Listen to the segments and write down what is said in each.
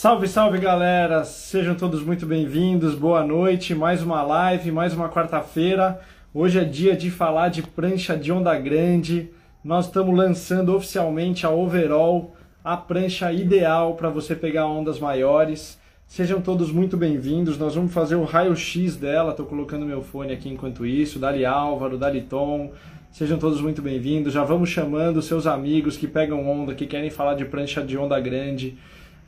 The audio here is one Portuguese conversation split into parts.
Salve, salve galera! Sejam todos muito bem-vindos, boa noite, mais uma live, mais uma quarta-feira. Hoje é dia de falar de prancha de onda grande. Nós estamos lançando oficialmente a Overall, a prancha ideal para você pegar ondas maiores. Sejam todos muito bem-vindos. Nós vamos fazer o raio-x dela. Estou colocando meu fone aqui enquanto isso. Dali Álvaro, Dali Tom. Sejam todos muito bem-vindos. Já vamos chamando seus amigos que pegam onda, que querem falar de prancha de onda grande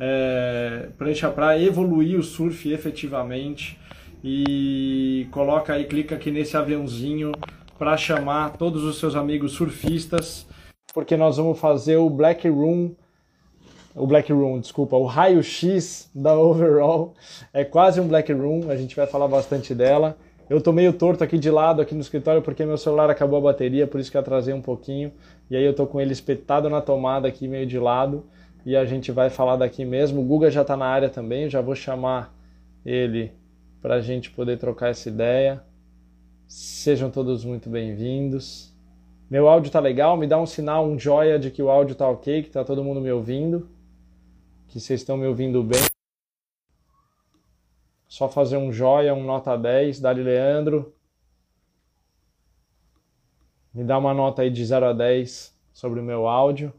é, prancha para evoluir o surf efetivamente. E coloca aí, clica aqui nesse aviãozinho para chamar todos os seus amigos surfistas, porque nós vamos fazer o Black Room, o Black Room, desculpa, o raio-x da Overall, é quase um Black Room, a gente vai falar bastante dela. Eu tô meio torto aqui de lado aqui no escritório porque meu celular acabou a bateria, por isso que atrasei um pouquinho, e aí eu tô com ele espetado na tomada aqui meio de lado e a gente vai falar daqui mesmo. O Guga já está na área também, já vou chamar ele para a gente poder trocar essa ideia. Sejam todos muito bem-vindos. Meu áudio tá legal? Me dá um sinal, um joia de que o áudio tá ok, que tá todo mundo me ouvindo, que vocês estão me ouvindo bem. Só fazer um joia, um nota 10. Dali Leandro. Me dá uma nota aí de 0 a 10 sobre o meu áudio.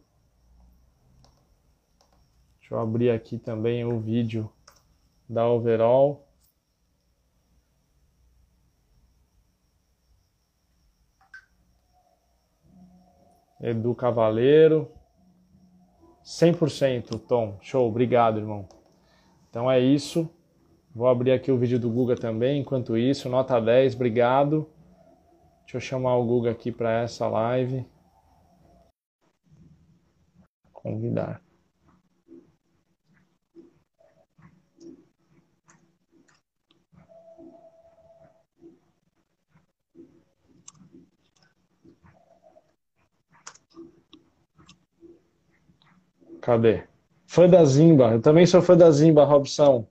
Deixa eu abrir aqui também o vídeo da Overall. Edu Cavaleiro. 100%, Tom. Show, obrigado, irmão. Então é isso. Vou abrir aqui o vídeo do Guga também. Enquanto isso, nota 10, obrigado. Deixa eu chamar o Guga aqui para essa live. Convidar. Cadê? Fã da Zimba. Eu também sou fã da Zimba, Robson.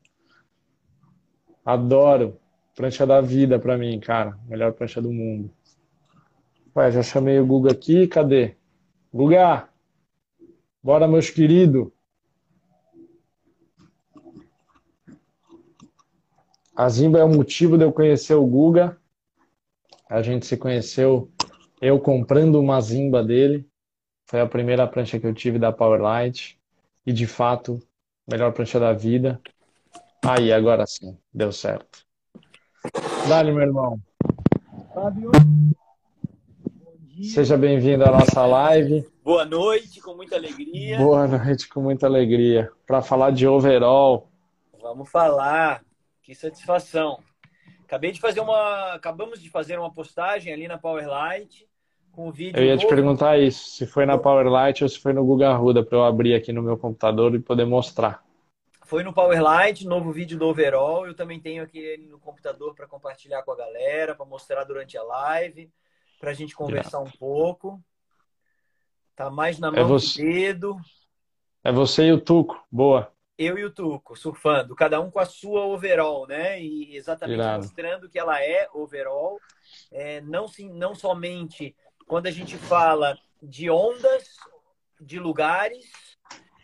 Adoro. Prancha da vida pra mim, cara. Melhor prancha do mundo. Ué, já chamei o Guga aqui. Cadê? Guga! Bora, meus queridos. A Zimba é o motivo de eu conhecer o Guga. A gente se conheceu eu comprando uma Zimba dele. Foi a primeira prancha que eu tive da Powerlight. E de fato, melhor prancha da vida. Aí, agora sim, deu certo. Dali, meu irmão. Fábio. Seja bem-vindo à nossa live. Boa noite, com muita alegria. Boa noite, com muita alegria. Para falar de overall. Vamos falar. Que satisfação. Acabei de fazer uma. Acabamos de fazer uma postagem ali na Powerlight com vídeo. Eu ia te perguntar isso, se foi na Powerlight ou se foi no Google Arruda, para eu abrir aqui no meu computador e poder mostrar. Foi no Powerlight, novo vídeo do Overall. Eu também tenho aqui no computador para compartilhar com a galera, para mostrar durante a live, para a gente conversar yeah. um pouco. Tá mais na é mão é você... do dedo. É você e o Tuco, boa. Eu e o Tuco, surfando, cada um com a sua overall, né? E exatamente Irado. mostrando que ela é overall, é, não, sim, não somente quando a gente fala de ondas, de lugares,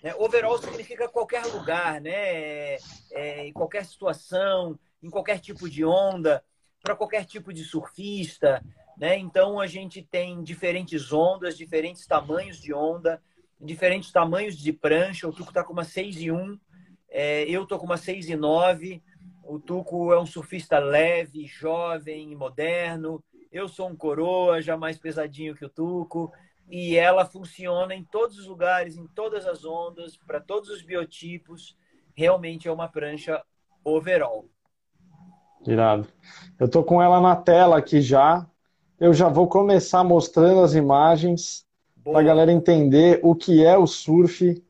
né? overall significa qualquer lugar, né? É, é, em qualquer situação, em qualquer tipo de onda, para qualquer tipo de surfista, né? Então a gente tem diferentes ondas, diferentes tamanhos de onda, diferentes tamanhos de prancha. O Tuco está com uma 6 e 1, é, eu estou com uma 6 e 9. O Tuco é um surfista leve, jovem, moderno. Eu sou um coroa, já mais pesadinho que o Tuco. E ela funciona em todos os lugares, em todas as ondas, para todos os biotipos. Realmente é uma prancha overall. Irado. Eu tô com ela na tela aqui já. Eu já vou começar mostrando as imagens para a galera entender o que é o surf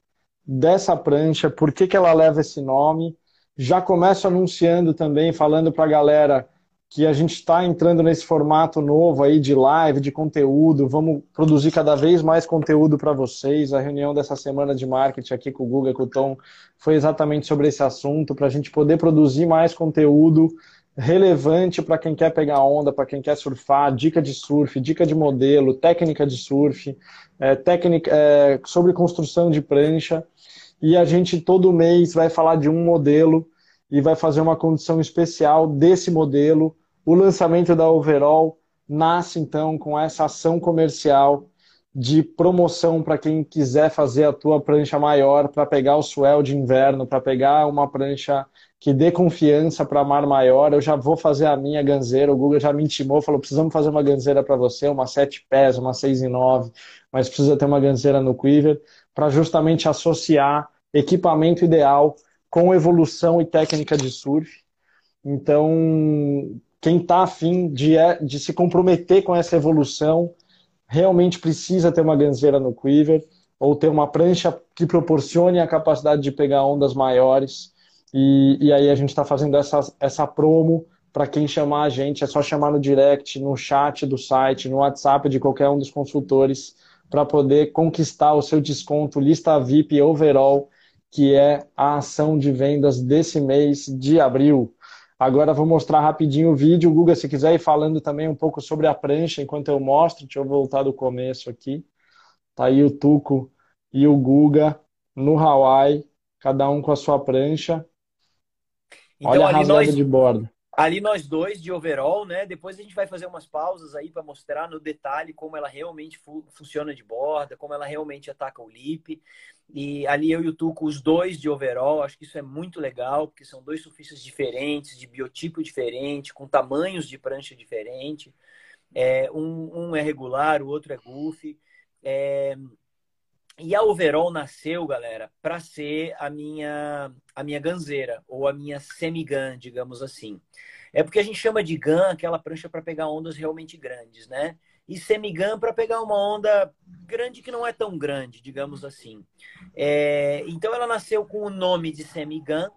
dessa prancha, por que, que ela leva esse nome. Já começo anunciando também, falando para a galera que a gente está entrando nesse formato novo aí de live, de conteúdo. Vamos produzir cada vez mais conteúdo para vocês. A reunião dessa semana de marketing aqui com o Google, com o Tom, foi exatamente sobre esse assunto, para a gente poder produzir mais conteúdo relevante para quem quer pegar onda, para quem quer surfar, dica de surf, dica de modelo, técnica de surf, é, técnica é, sobre construção de prancha. e a gente todo mês vai falar de um modelo e vai fazer uma condição especial desse modelo. O lançamento da Overall nasce então com essa ação comercial de promoção para quem quiser fazer a tua prancha maior, para pegar o swell de inverno, para pegar uma prancha que dê confiança para mar maior. Eu já vou fazer a minha ganzeira. O Google já me intimou, falou: precisamos fazer uma ganzeira para você, uma 7 pés, uma 6 e 9, mas precisa ter uma ganzeira no Quiver, para justamente associar equipamento ideal com evolução e técnica de surf. Então, quem está afim de, é, de se comprometer com essa evolução, realmente precisa ter uma ganzeira no quiver ou ter uma prancha que proporcione a capacidade de pegar ondas maiores. E, e aí a gente está fazendo essa, essa promo para quem chamar a gente, é só chamar no direct, no chat do site, no WhatsApp de qualquer um dos consultores, para poder conquistar o seu desconto lista VIP overall, que é a ação de vendas desse mês de abril. Agora vou mostrar rapidinho o vídeo. Guga, se quiser ir falando também um pouco sobre a prancha enquanto eu mostro, deixa eu voltar do começo aqui. Tá aí o Tuco e o Guga no Hawaii, cada um com a sua prancha. Então, Olha a rasgada nós... de bordo. Ali nós dois de overall, né? Depois a gente vai fazer umas pausas aí para mostrar no detalhe como ela realmente fu funciona de borda, como ela realmente ataca o lip. E ali eu e o Tuco, os dois de overall, acho que isso é muito legal, porque são dois surfistas diferentes, de biotipo diferente, com tamanhos de prancha diferente. É, um, um, é regular, o outro é goofy. É... E a overall nasceu, galera, para ser a minha a minha ganzeira ou a minha semi-gun, digamos assim. É porque a gente chama de gun aquela prancha para pegar ondas realmente grandes, né? E semi-gun para pegar uma onda grande que não é tão grande, digamos assim. É... então ela nasceu com o nome de semi-gun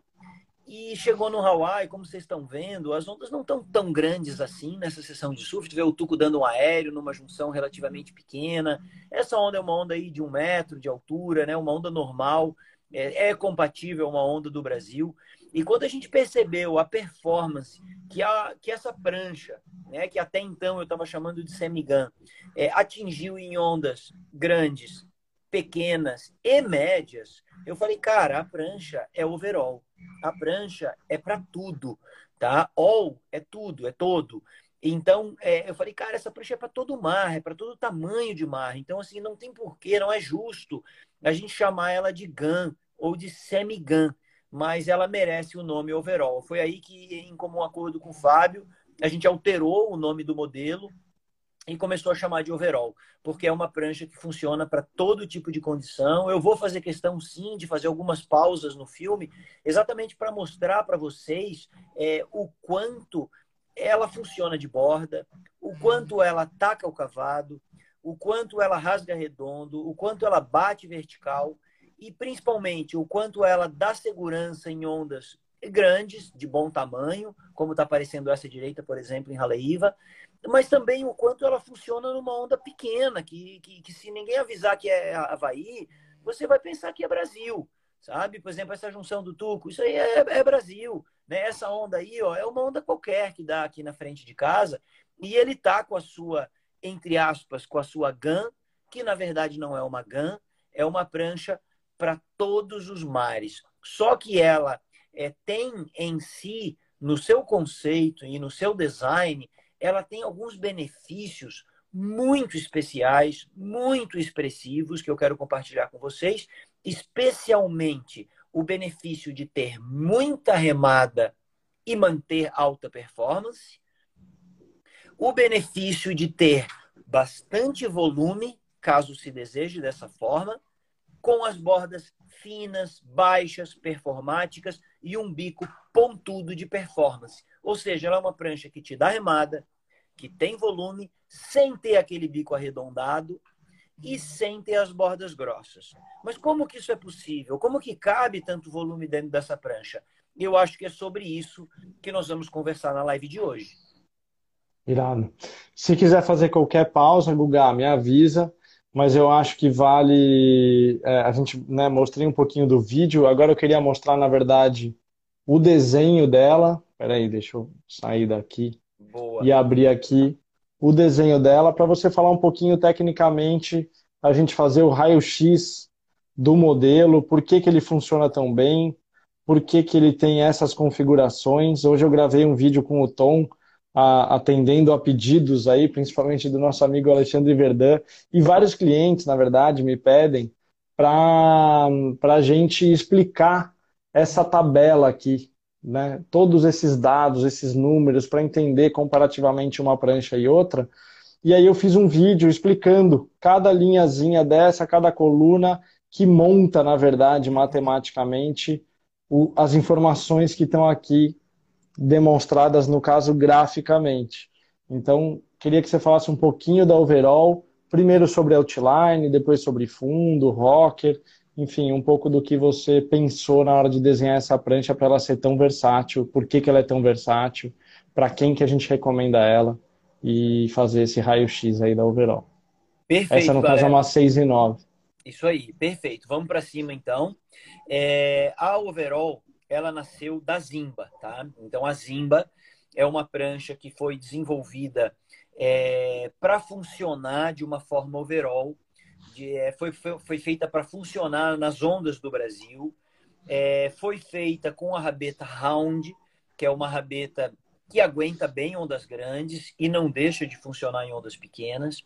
e chegou no Hawaii, como vocês estão vendo, as ondas não estão tão grandes assim nessa sessão de surf. Tu vê o Tuco dando um aéreo numa junção relativamente pequena. Essa onda é uma onda aí de um metro de altura, né? Uma onda normal é, é compatível a uma onda do Brasil. E quando a gente percebeu a performance que, a, que essa prancha, né, que até então eu estava chamando de semigun, é, atingiu em ondas grandes, pequenas e médias, eu falei, cara, a prancha é overall. A prancha é para tudo, tá? All é tudo, é todo. Então, é, eu falei, cara, essa prancha é para todo mar, é para todo tamanho de mar. Então, assim, não tem porquê, não é justo a gente chamar ela de GAN ou de semi-GAN, mas ela merece o nome overall. Foi aí que, em comum acordo com o Fábio, a gente alterou o nome do modelo e começou a chamar de overall, porque é uma prancha que funciona para todo tipo de condição. Eu vou fazer questão, sim, de fazer algumas pausas no filme, exatamente para mostrar para vocês é, o quanto ela funciona de borda, o quanto ela ataca o cavado, o quanto ela rasga redondo, o quanto ela bate vertical e principalmente o quanto ela dá segurança em ondas grandes, de bom tamanho, como está aparecendo essa direita, por exemplo, em Raleiva, mas também o quanto ela funciona numa onda pequena, que, que, que se ninguém avisar que é Havaí, você vai pensar que é Brasil, sabe? Por exemplo, essa junção do Tuco, isso aí é, é Brasil, né? Essa onda aí, ó, é uma onda qualquer que dá aqui na frente de casa, e ele tá com a sua entre aspas, com a sua GAN, que na verdade não é uma GAN, é uma prancha para todos os mares. Só que ela é, tem em si, no seu conceito e no seu design, ela tem alguns benefícios muito especiais, muito expressivos, que eu quero compartilhar com vocês, especialmente o benefício de ter muita remada e manter alta performance, o benefício de ter bastante volume, caso se deseje dessa forma, com as bordas finas, baixas, performáticas e um bico pontudo de performance. Ou seja, ela é uma prancha que te dá remada, que tem volume, sem ter aquele bico arredondado e sem ter as bordas grossas. Mas como que isso é possível? Como que cabe tanto volume dentro dessa prancha? Eu acho que é sobre isso que nós vamos conversar na live de hoje. Irado. Se quiser fazer qualquer pausa, Guga, me avisa, mas eu acho que vale. É, a gente né, mostrei um pouquinho do vídeo, agora eu queria mostrar, na verdade, o desenho dela. Peraí, deixa eu sair daqui Boa. e abrir aqui o desenho dela para você falar um pouquinho tecnicamente, a gente fazer o raio-x do modelo, por que, que ele funciona tão bem, por que, que ele tem essas configurações. Hoje eu gravei um vídeo com o Tom, a, atendendo a pedidos aí, principalmente do nosso amigo Alexandre Verdun, e vários clientes, na verdade, me pedem para a gente explicar essa tabela aqui, né? todos esses dados, esses números, para entender comparativamente uma prancha e outra. E aí eu fiz um vídeo explicando cada linhazinha dessa, cada coluna que monta, na verdade, matematicamente o, as informações que estão aqui demonstradas, no caso, graficamente. Então, queria que você falasse um pouquinho da overall, primeiro sobre outline, depois sobre fundo, rocker, enfim, um pouco do que você pensou na hora de desenhar essa prancha para ela ser tão versátil, por que, que ela é tão versátil, para quem que a gente recomenda ela e fazer esse raio-x aí da overall. Perfeito, Essa, no galera. caso, é uma 6 e 9. Isso aí, perfeito. Vamos para cima então. É, a overall, ela nasceu da Zimba, tá? Então a Zimba é uma prancha que foi desenvolvida é, para funcionar de uma forma overall. De, é, foi, foi, foi, feita para funcionar nas ondas do Brasil. É, foi feita com a rabeta Round, que é uma rabeta que aguenta bem ondas grandes e não deixa de funcionar em ondas pequenas.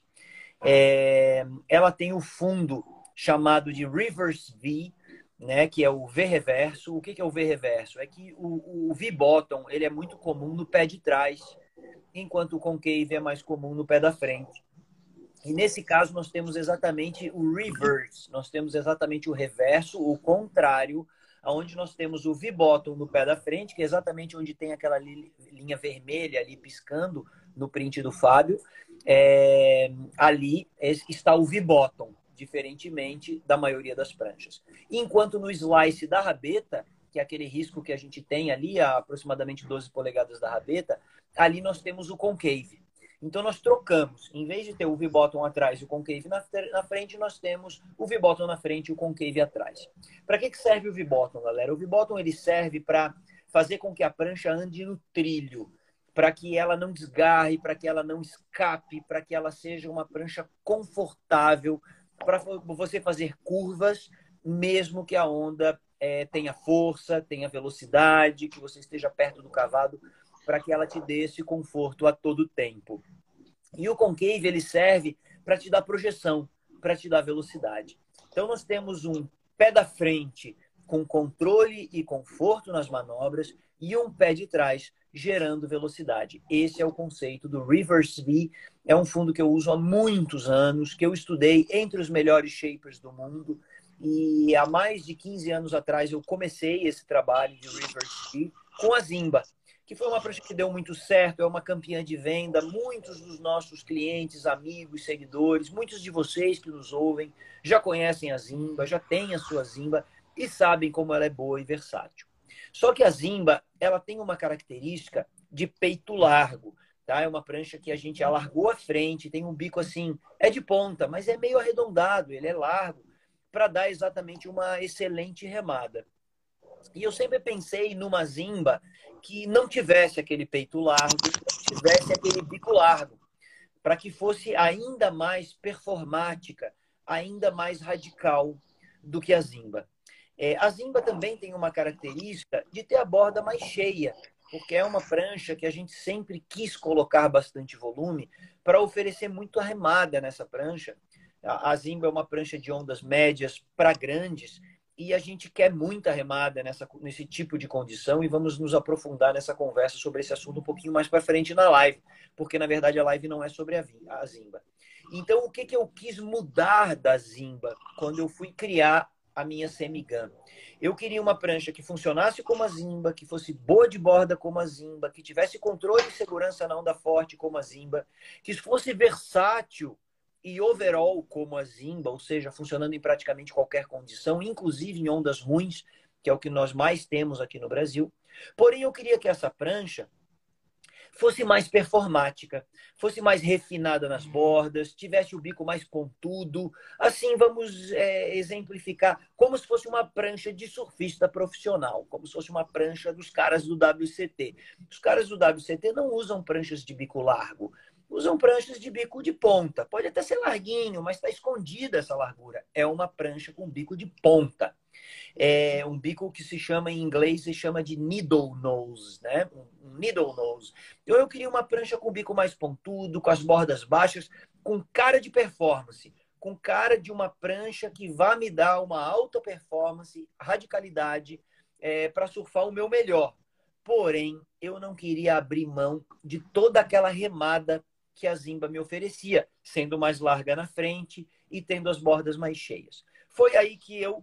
É, ela tem o fundo chamado de reverse V, né, que é o V reverso. O que, que é o V reverso? É que o, o V bottom ele é muito comum no pé de trás, enquanto o concave é mais comum no pé da frente. E nesse caso nós temos exatamente o reverse, nós temos exatamente o reverso, o contrário, onde nós temos o V-bottom no pé da frente, que é exatamente onde tem aquela linha vermelha ali piscando no print do Fábio. É, ali está o V-bottom diferentemente da maioria das pranchas. Enquanto no slice da rabeta, que é aquele risco que a gente tem ali, a aproximadamente 12 polegadas da rabeta, ali nós temos o concave. Então nós trocamos, em vez de ter o V-bottom atrás e o concave na, na frente, nós temos o V-bottom na frente e o concave atrás. Para que, que serve o V-bottom, galera? O V-bottom ele serve para fazer com que a prancha ande no trilho, para que ela não desgarre, para que ela não escape, para que ela seja uma prancha confortável para você fazer curvas, mesmo que a onda é, tenha força, tenha velocidade, que você esteja perto do cavado, para que ela te dê esse conforto a todo tempo. E o concave ele serve para te dar projeção, para te dar velocidade. Então nós temos um pé da frente com controle e conforto nas manobras e um pé de trás gerando velocidade. Esse é o conceito do Reverse V. É um fundo que eu uso há muitos anos, que eu estudei entre os melhores shapers do mundo. E há mais de 15 anos atrás eu comecei esse trabalho de Reverse V com a Zimba, que foi uma prancha que deu muito certo, é uma campeã de venda. Muitos dos nossos clientes, amigos, seguidores, muitos de vocês que nos ouvem já conhecem a Zimba, já têm a sua Zimba e sabem como ela é boa e versátil. Só que a Zimba, ela tem uma característica de peito largo, tá? É uma prancha que a gente alargou a frente, tem um bico assim, é de ponta, mas é meio arredondado, ele é largo, para dar exatamente uma excelente remada. E eu sempre pensei numa Zimba que não tivesse aquele peito largo, que tivesse aquele bico largo, para que fosse ainda mais performática, ainda mais radical do que a Zimba. É, a Zimba também tem uma característica de ter a borda mais cheia, porque é uma prancha que a gente sempre quis colocar bastante volume para oferecer muito arremada nessa prancha. A Zimba é uma prancha de ondas médias para grandes e a gente quer muita remada nessa, nesse tipo de condição e vamos nos aprofundar nessa conversa sobre esse assunto um pouquinho mais para frente na live, porque na verdade a live não é sobre a, a Zimba. Então, o que, que eu quis mudar da Zimba quando eu fui criar a minha semigun. Eu queria uma prancha que funcionasse como a Zimba, que fosse boa de borda como a Zimba, que tivesse controle e segurança na onda forte como a Zimba, que fosse versátil e overall como a Zimba, ou seja, funcionando em praticamente qualquer condição, inclusive em ondas ruins, que é o que nós mais temos aqui no Brasil. Porém, eu queria que essa prancha fosse mais performática, fosse mais refinada nas bordas, tivesse o bico mais contudo. Assim, vamos é, exemplificar como se fosse uma prancha de surfista profissional, como se fosse uma prancha dos caras do WCT. Os caras do WCT não usam pranchas de bico largo, usam pranchas de bico de ponta. Pode até ser larguinho, mas está escondida essa largura. É uma prancha com bico de ponta. É um bico que se chama em inglês se chama de needle nose, né? Um needle nose. Então eu queria uma prancha com bico mais pontudo, com as bordas baixas, com cara de performance, com cara de uma prancha que vá me dar uma alta performance, radicalidade é, para surfar o meu melhor. Porém, eu não queria abrir mão de toda aquela remada que a Zimba me oferecia, sendo mais larga na frente e tendo as bordas mais cheias. Foi aí que eu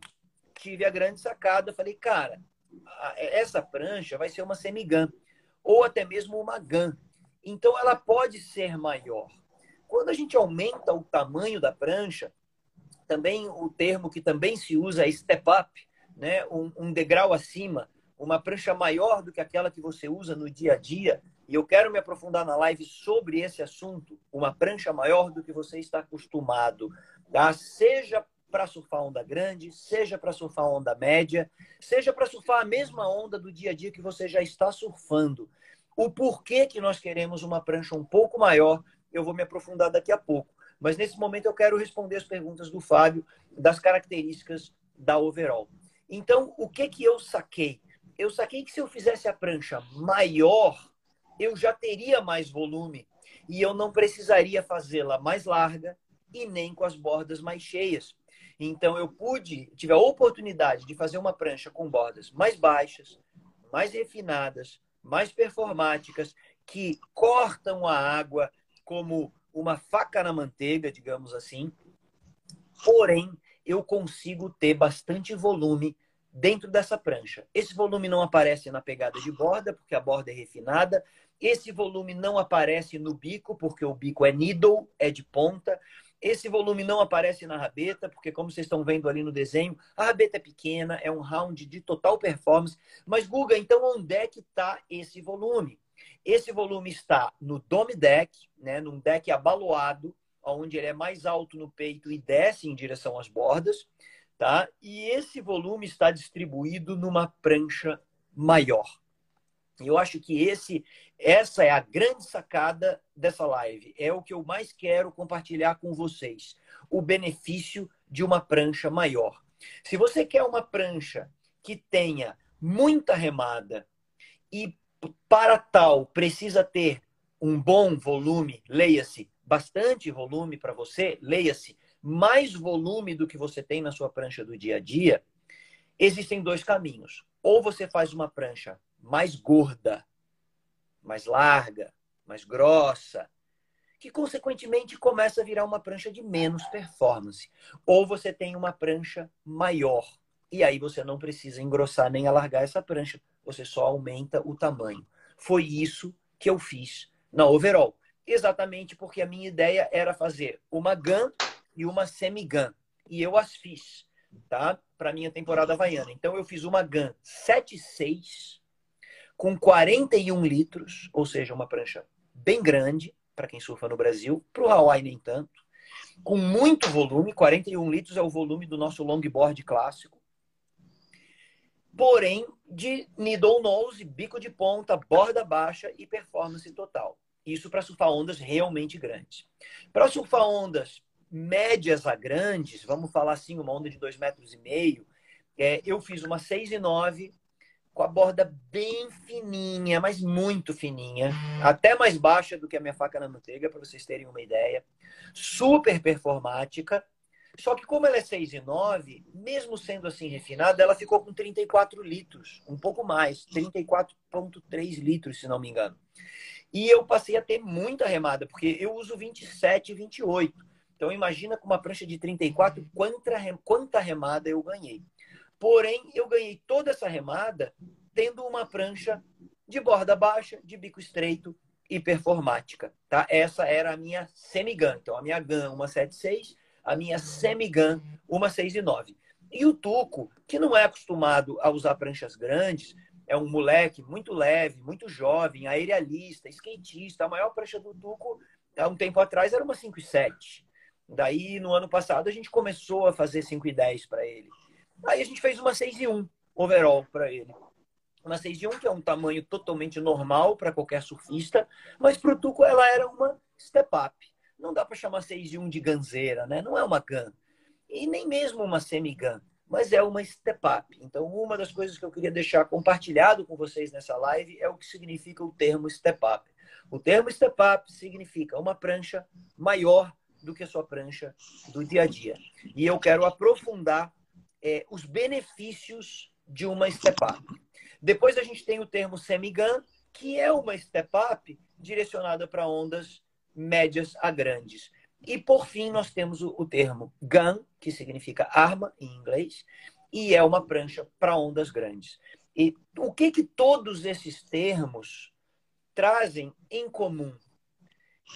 tive a grande sacada. Falei, cara, essa prancha vai ser uma semigan ou até mesmo uma GAN. Então ela pode ser maior. Quando a gente aumenta o tamanho da prancha, também o termo que também se usa é step up, né? um, um degrau acima, uma prancha maior do que aquela que você usa no dia a dia, e eu quero me aprofundar na live sobre esse assunto, uma prancha maior do que você está acostumado, tá? Seja para surfar onda grande, seja para surfar onda média, seja para surfar a mesma onda do dia a dia que você já está surfando. O porquê que nós queremos uma prancha um pouco maior, eu vou me aprofundar daqui a pouco. Mas nesse momento eu quero responder as perguntas do Fábio das características da overall. Então, o que que eu saquei? Eu saquei que se eu fizesse a prancha maior, eu já teria mais volume e eu não precisaria fazê-la mais larga e nem com as bordas mais cheias. Então eu pude, tive a oportunidade de fazer uma prancha com bordas mais baixas, mais refinadas, mais performáticas, que cortam a água como uma faca na manteiga, digamos assim. Porém, eu consigo ter bastante volume dentro dessa prancha. Esse volume não aparece na pegada de borda, porque a borda é refinada, esse volume não aparece no bico, porque o bico é needle, é de ponta. Esse volume não aparece na rabeta, porque, como vocês estão vendo ali no desenho, a rabeta é pequena, é um round de total performance. Mas, Guga, então onde é que está esse volume? Esse volume está no dome deck, né, num deck abaloado, onde ele é mais alto no peito e desce em direção às bordas. Tá? E esse volume está distribuído numa prancha maior. Eu acho que esse, essa é a grande sacada dessa live. É o que eu mais quero compartilhar com vocês. O benefício de uma prancha maior. Se você quer uma prancha que tenha muita remada e para tal precisa ter um bom volume, leia-se, bastante volume para você, leia-se, mais volume do que você tem na sua prancha do dia a dia, existem dois caminhos. Ou você faz uma prancha mais gorda, mais larga, mais grossa, que consequentemente começa a virar uma prancha de menos performance. Ou você tem uma prancha maior, e aí você não precisa engrossar nem alargar essa prancha, você só aumenta o tamanho. Foi isso que eu fiz na overall. Exatamente porque a minha ideia era fazer uma GAN e uma semi-GAN. E eu as fiz, tá? Para minha temporada havaiana. Então eu fiz uma GAN 7.6 com 41 litros, ou seja, uma prancha bem grande para quem surfa no Brasil, para o Hawaii nem tanto, com muito volume, 41 litros é o volume do nosso longboard clássico, porém de needle nose, bico de ponta, borda baixa e performance total. Isso para surfar ondas realmente grandes. Para surfar ondas médias a grandes, vamos falar assim, uma onda de 2,5 metros e meio, é, eu fiz uma 6,9 com a borda bem fininha, mas muito fininha, até mais baixa do que a minha faca na manteiga, para vocês terem uma ideia. Super performática. Só que como ela é 6,9, mesmo sendo assim refinada, ela ficou com 34 litros, um pouco mais, 34,3 litros, se não me engano. E eu passei a ter muita remada, porque eu uso 27 e 28. Então imagina com uma prancha de 34, quanta, quanta remada eu ganhei. Porém, eu ganhei toda essa remada tendo uma prancha de borda baixa, de bico estreito e performática, tá? Essa era a minha semigun. Então, a minha gun, uma 7.6, a minha semigun, uma 6.9. E o Tuco, que não é acostumado a usar pranchas grandes, é um moleque muito leve, muito jovem, aerialista, skatista. A maior prancha do Tuco, há um tempo atrás, era uma 5.7. Daí, no ano passado, a gente começou a fazer 5.10 para ele. Aí a gente fez uma 6 e 1 overall para ele. Uma 6 e 1 que é um tamanho totalmente normal para qualquer surfista, mas para o Tuco ela era uma step up. Não dá para chamar 6 e 1 de ganzeira, né? Não é uma gun. E nem mesmo uma semi-gun, mas é uma step up. Então, uma das coisas que eu queria deixar compartilhado com vocês nessa live é o que significa o termo step up. O termo step up significa uma prancha maior do que a sua prancha do dia a dia. E eu quero aprofundar é, os benefícios de uma step up. Depois a gente tem o termo semi-gun, que é uma step up direcionada para ondas médias a grandes. E por fim, nós temos o, o termo gun, que significa arma em inglês, e é uma prancha para ondas grandes. E o que que todos esses termos trazem em comum?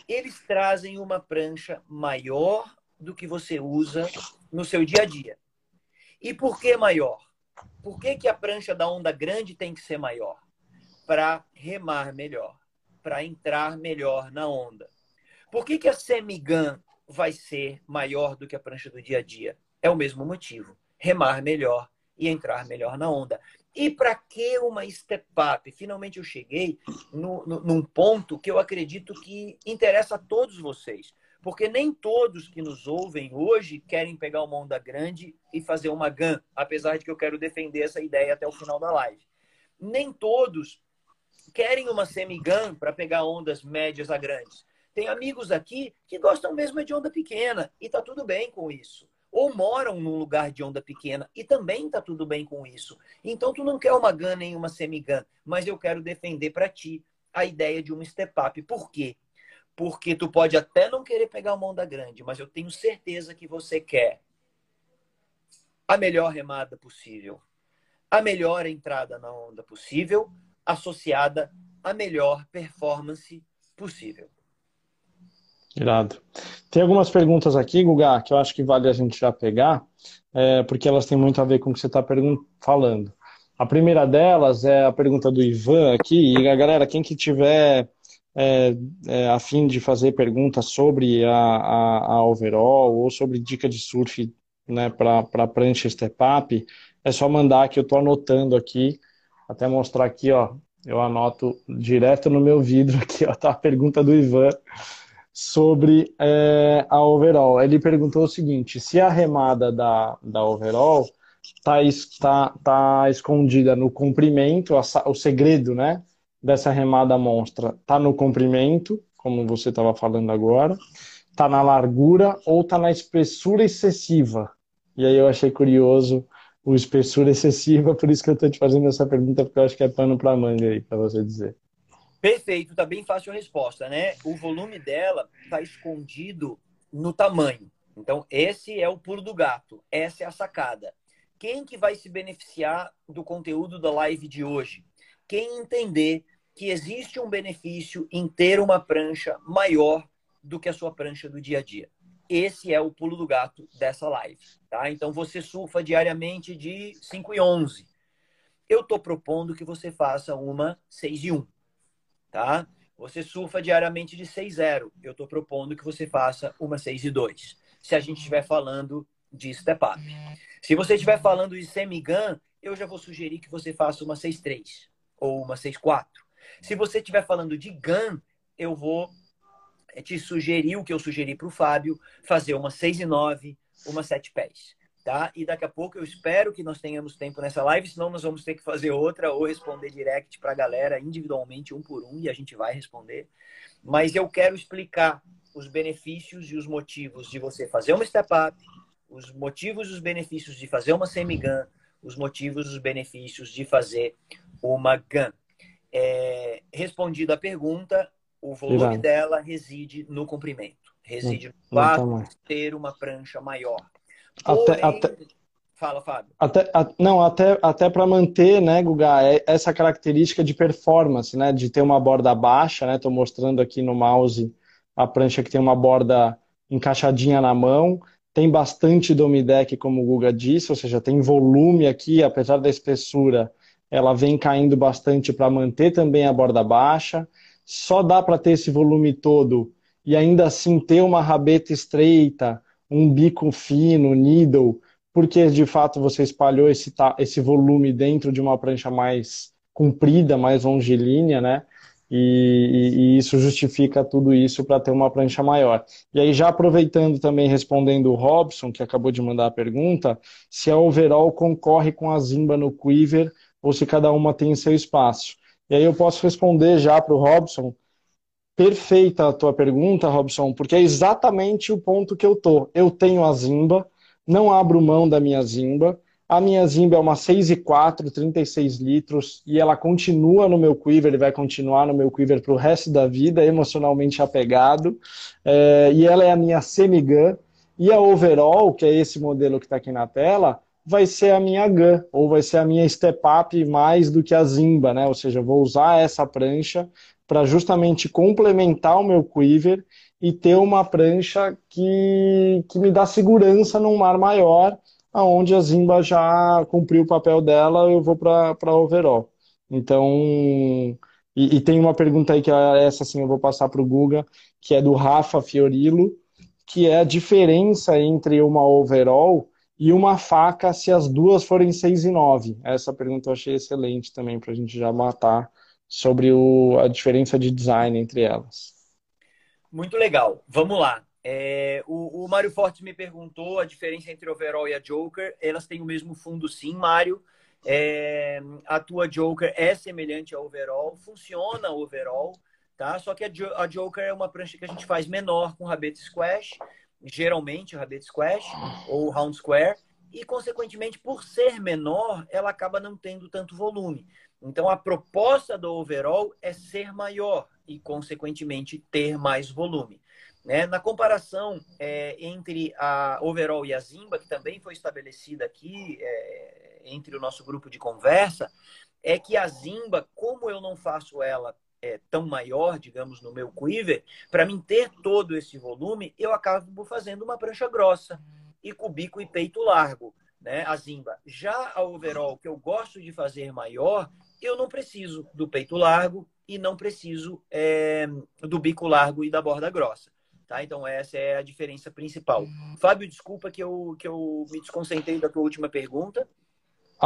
Eles trazem uma prancha maior do que você usa no seu dia a dia. E por que maior? Por que, que a prancha da onda grande tem que ser maior? Para remar melhor, para entrar melhor na onda. Por que, que a semigun vai ser maior do que a prancha do dia a dia? É o mesmo motivo. Remar melhor e entrar melhor na onda. E para que uma step up? Finalmente eu cheguei no, no, num ponto que eu acredito que interessa a todos vocês. Porque nem todos que nos ouvem hoje querem pegar uma onda grande e fazer uma GAN, apesar de que eu quero defender essa ideia até o final da live. Nem todos querem uma semi-GAN para pegar ondas médias a grandes. Tem amigos aqui que gostam mesmo de onda pequena e tá tudo bem com isso. Ou moram num lugar de onda pequena e também tá tudo bem com isso. Então tu não quer uma GAN nem uma semi-GAN, mas eu quero defender para ti a ideia de um step up. Por quê? Porque tu pode até não querer pegar uma onda grande, mas eu tenho certeza que você quer a melhor remada possível, a melhor entrada na onda possível, associada à melhor performance possível. Irado. Tem algumas perguntas aqui, Guga, que eu acho que vale a gente já pegar, é, porque elas têm muito a ver com o que você está falando. A primeira delas é a pergunta do Ivan aqui, e a galera, quem que tiver é, é, a fim de fazer perguntas sobre a, a, a, overall ou sobre dica de surf né, para prancha step up, é só mandar que eu estou anotando aqui, até mostrar aqui, ó, eu anoto direto no meu vidro aqui, ó, tá a pergunta do Ivan sobre é, a overall. Ele perguntou o seguinte, se a remada da, da overall está tá, tá escondida no comprimento, a, o segredo, né, dessa remada monstra está no comprimento, como você estava falando agora, está na largura ou está na espessura excessiva. E aí eu achei curioso o espessura excessiva, por isso que eu estou te fazendo essa pergunta, porque eu acho que é pano para manga aí, para você dizer. Perfeito, tá bem fácil a resposta, né? O volume dela está escondido no tamanho. Então, esse é o pulo do gato, essa é a sacada. Quem que vai se beneficiar do conteúdo da live de hoje? Quem entender que existe um benefício em ter uma prancha maior do que a sua prancha do dia a dia. Esse é o pulo do gato dessa live, tá? Então você surfa diariamente de 5 e 11. Eu estou propondo que você faça uma 6 e 1, tá? Você surfa diariamente de 6 e 0. Eu estou propondo que você faça uma 6 e 2. Se a gente estiver falando de step up. Se você estiver falando de semi-gun, eu já vou sugerir que você faça uma 6 3 ou uma 6 4 se você estiver falando de GAN, eu vou eh, te sugerir o que eu sugeri para o Fábio, fazer uma 6 e 9, uma 7 pés. Tá? E daqui a pouco eu espero que nós tenhamos tempo nessa live, senão nós vamos ter que fazer outra ou responder direct para a galera individualmente, um por um, e a gente vai responder. Mas eu quero explicar os benefícios e os motivos de você fazer uma step up, os motivos e os benefícios de fazer uma semi-gun, os motivos e os benefícios de fazer uma gun é, respondido a pergunta, o volume dela reside no comprimento. Reside no quadro ter uma prancha maior. Porém, até, até... Fala, Fábio. Até, a, não, até, até para manter, né, Guga, é, essa característica de performance, né, de ter uma borda baixa, né, estou mostrando aqui no mouse a prancha que tem uma borda encaixadinha na mão, tem bastante domideck, como o Guga disse, ou seja, tem volume aqui, apesar da espessura, ela vem caindo bastante para manter também a borda baixa. Só dá para ter esse volume todo e ainda assim ter uma rabeta estreita, um bico fino, needle, porque de fato você espalhou esse, esse volume dentro de uma prancha mais comprida, mais longilínea, né? e, e, isso justifica tudo isso para ter uma prancha maior. E aí, já aproveitando também, respondendo o Robson, que acabou de mandar a pergunta, se a overall concorre com a Zimba no quiver ou se cada uma tem seu espaço. E aí eu posso responder já para o Robson. Perfeita a tua pergunta, Robson, porque é exatamente o ponto que eu tô. Eu tenho a Zimba, não abro mão da minha Zimba, a minha Zimba é uma 6,4, 36 litros, e ela continua no meu quiver, vai continuar no meu quiver para o resto da vida, emocionalmente apegado. É, e ela é a minha semi-gun. E a overall, que é esse modelo que está aqui na tela, vai ser a minha gun, ou vai ser a minha step up mais do que a Zimba, né? Ou seja, eu vou usar essa prancha para justamente complementar o meu quiver e ter uma prancha que, que me dá segurança num mar maior aonde a Zimba já cumpriu o papel dela, eu vou para overall. Então, e, e, tem uma pergunta aí que é essa sim eu vou passar para o Guga, que é do Rafa Fiorillo, que é a diferença entre uma overall e uma faca se as duas forem 6 e 9. Essa pergunta eu achei excelente também para a gente já matar sobre o, a diferença de design entre elas. Muito legal. Vamos lá. É, o, o Mário Fortes me perguntou a diferença entre overall e a Joker. Elas têm o mesmo fundo, sim, Mário. É, a tua Joker é semelhante ao overall, funciona overall, tá? Só que a, a, Joker é uma prancha que a gente faz menor com rabete squash, geralmente o rabete squash ou round square, e consequentemente, por ser menor, ela acaba não tendo tanto volume. Então a proposta do overall é ser maior e, consequentemente, ter mais volume. Né? Na comparação é, entre a Overall e a Zimba, que também foi estabelecida aqui é, entre o nosso grupo de conversa, é que a Zimba, como eu não faço ela é, tão maior, digamos, no meu quiver, para mim ter todo esse volume, eu acabo fazendo uma prancha grossa e com bico e peito largo, né? A Zimba. Já a Overall, que eu gosto de fazer maior, eu não preciso do peito largo e não preciso é, do bico largo e da borda grossa. Tá? Então, essa é a diferença principal. Fábio, desculpa que eu, que eu me desconcentrei da tua última pergunta.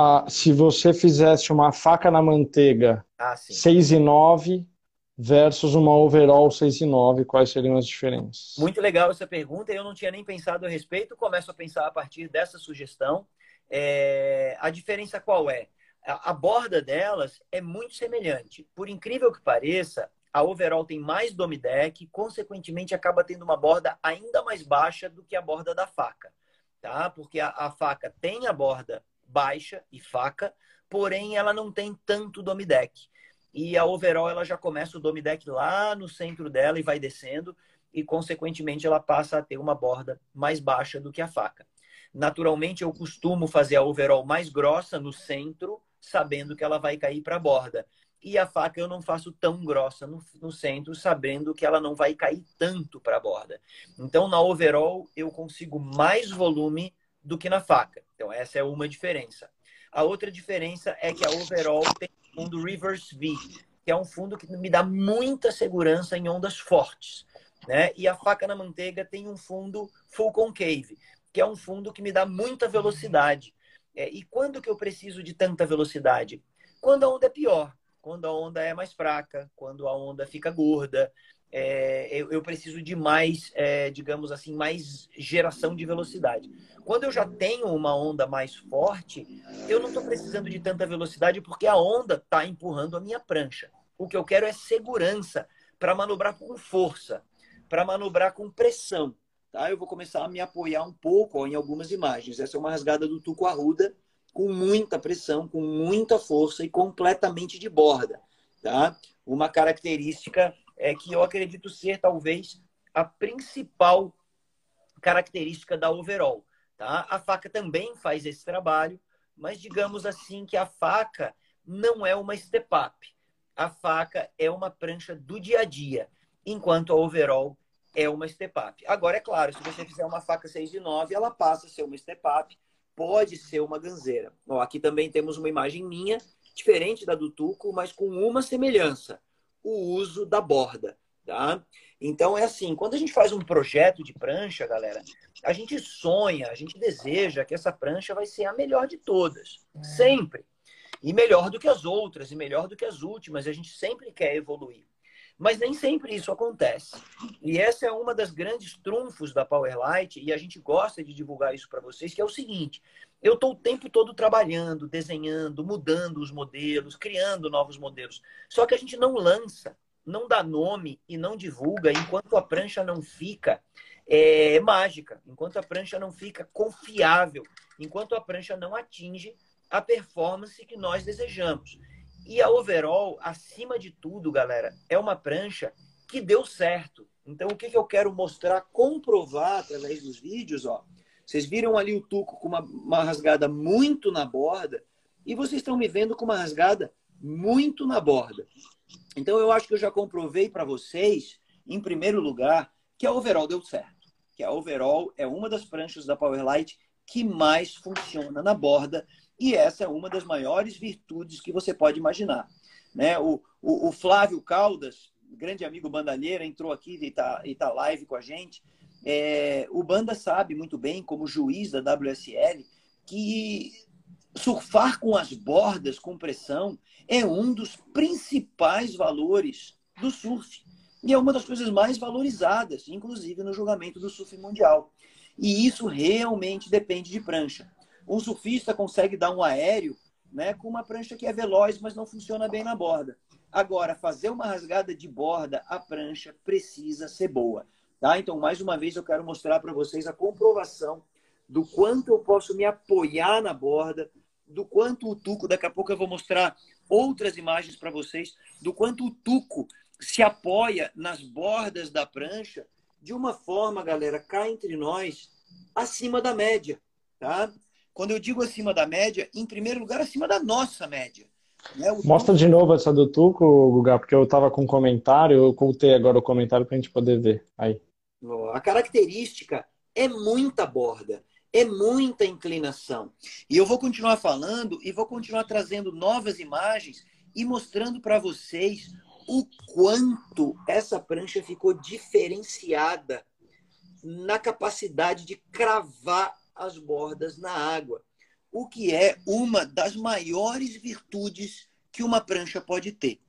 Ah, se você fizesse uma faca na manteiga ah, 6 e 9 versus uma overall 6 e 9, quais seriam as diferenças? Muito legal essa pergunta. Eu não tinha nem pensado a respeito. Começo a pensar a partir dessa sugestão. É... A diferença qual é? A borda delas é muito semelhante. Por incrível que pareça, a overall tem mais dome deck, consequentemente acaba tendo uma borda ainda mais baixa do que a borda da faca, tá? Porque a, a faca tem a borda baixa e faca, porém ela não tem tanto dome deck. E a overall ela já começa o dome deck lá no centro dela e vai descendo e consequentemente ela passa a ter uma borda mais baixa do que a faca. Naturalmente eu costumo fazer a overall mais grossa no centro, sabendo que ela vai cair para a borda. E a faca eu não faço tão grossa no, no centro, sabendo que ela não vai cair tanto para a borda. Então, na overall, eu consigo mais volume do que na faca. Então, essa é uma diferença. A outra diferença é que a overall tem um fundo reverse V, que é um fundo que me dá muita segurança em ondas fortes. Né? E a faca na manteiga tem um fundo full concave, que é um fundo que me dá muita velocidade. É, e quando que eu preciso de tanta velocidade? Quando a onda é pior quando a onda é mais fraca, quando a onda fica gorda. É, eu, eu, preciso de mais, é, digamos assim, mais geração de velocidade. Quando eu já tenho uma onda mais forte, eu não estou precisando de tanta velocidade porque a onda está empurrando a minha prancha. O que eu quero é segurança para manobrar com força, para manobrar com pressão. Tá? Eu vou começar a me apoiar um pouco ó, em algumas imagens. Essa é uma rasgada do Tuco Arruda com muita pressão, com muita força e completamente de borda, tá? Uma característica é que eu acredito ser talvez a principal característica da overall, tá? A faca também faz esse trabalho, mas digamos assim que a faca não é uma step up. A faca é uma prancha do dia a dia, enquanto a overall é uma step up. Agora, é claro, se você fizer uma faca 6 de 9, ela passa a ser uma step up, pode ser uma ganzeira. Aqui também temos uma imagem minha, diferente da do Tuco, mas com uma semelhança: o uso da borda. Tá? Então é assim, quando a gente faz um projeto de prancha, galera, a gente sonha, a gente deseja que essa prancha vai ser a melhor de todas, sempre. E melhor do que as outras, e melhor do que as últimas, a gente sempre quer evoluir. Mas nem sempre isso acontece. E essa é uma das grandes trunfos da Powerlight, e a gente gosta de divulgar isso para vocês, que é o seguinte: eu estou o tempo todo trabalhando, desenhando, mudando os modelos, criando novos modelos. Só que a gente não lança, não dá nome e não divulga enquanto a prancha não fica é, mágica, enquanto a prancha não fica confiável, enquanto a prancha não atinge a performance que nós desejamos. E a overall, acima de tudo, galera, é uma prancha que deu certo. Então, o que, que eu quero mostrar, comprovar através dos vídeos, ó. Vocês viram ali o tuco com uma, uma rasgada muito na borda e vocês estão me vendo com uma rasgada muito na borda. Então, eu acho que eu já comprovei para vocês, em primeiro lugar, que a overall deu certo. Que a overall é uma das pranchas da Powerlight que mais funciona na borda e essa é uma das maiores virtudes que você pode imaginar. Né? O, o, o Flávio Caldas, grande amigo bandalheira, entrou aqui e está tá live com a gente. É, o Banda sabe muito bem, como juiz da WSL, que surfar com as bordas com pressão é um dos principais valores do surf. E é uma das coisas mais valorizadas, inclusive no julgamento do surf mundial. E isso realmente depende de prancha. Um surfista consegue dar um aéreo né, com uma prancha que é veloz, mas não funciona bem na borda. Agora, fazer uma rasgada de borda, a prancha precisa ser boa. Tá? Então, mais uma vez, eu quero mostrar para vocês a comprovação do quanto eu posso me apoiar na borda, do quanto o tuco, daqui a pouco eu vou mostrar outras imagens para vocês, do quanto o tuco se apoia nas bordas da prancha de uma forma, galera, cá entre nós, acima da média, tá? Quando eu digo acima da média, em primeiro lugar, acima da nossa média. Né? Mostra de novo essa do Tuco, Guga, porque eu estava com um comentário, eu ocultei agora o comentário para a gente poder ver. Aí. A característica é muita borda, é muita inclinação. E eu vou continuar falando e vou continuar trazendo novas imagens e mostrando para vocês o quanto essa prancha ficou diferenciada na capacidade de cravar as bordas na água, o que é uma das maiores virtudes que uma prancha pode ter.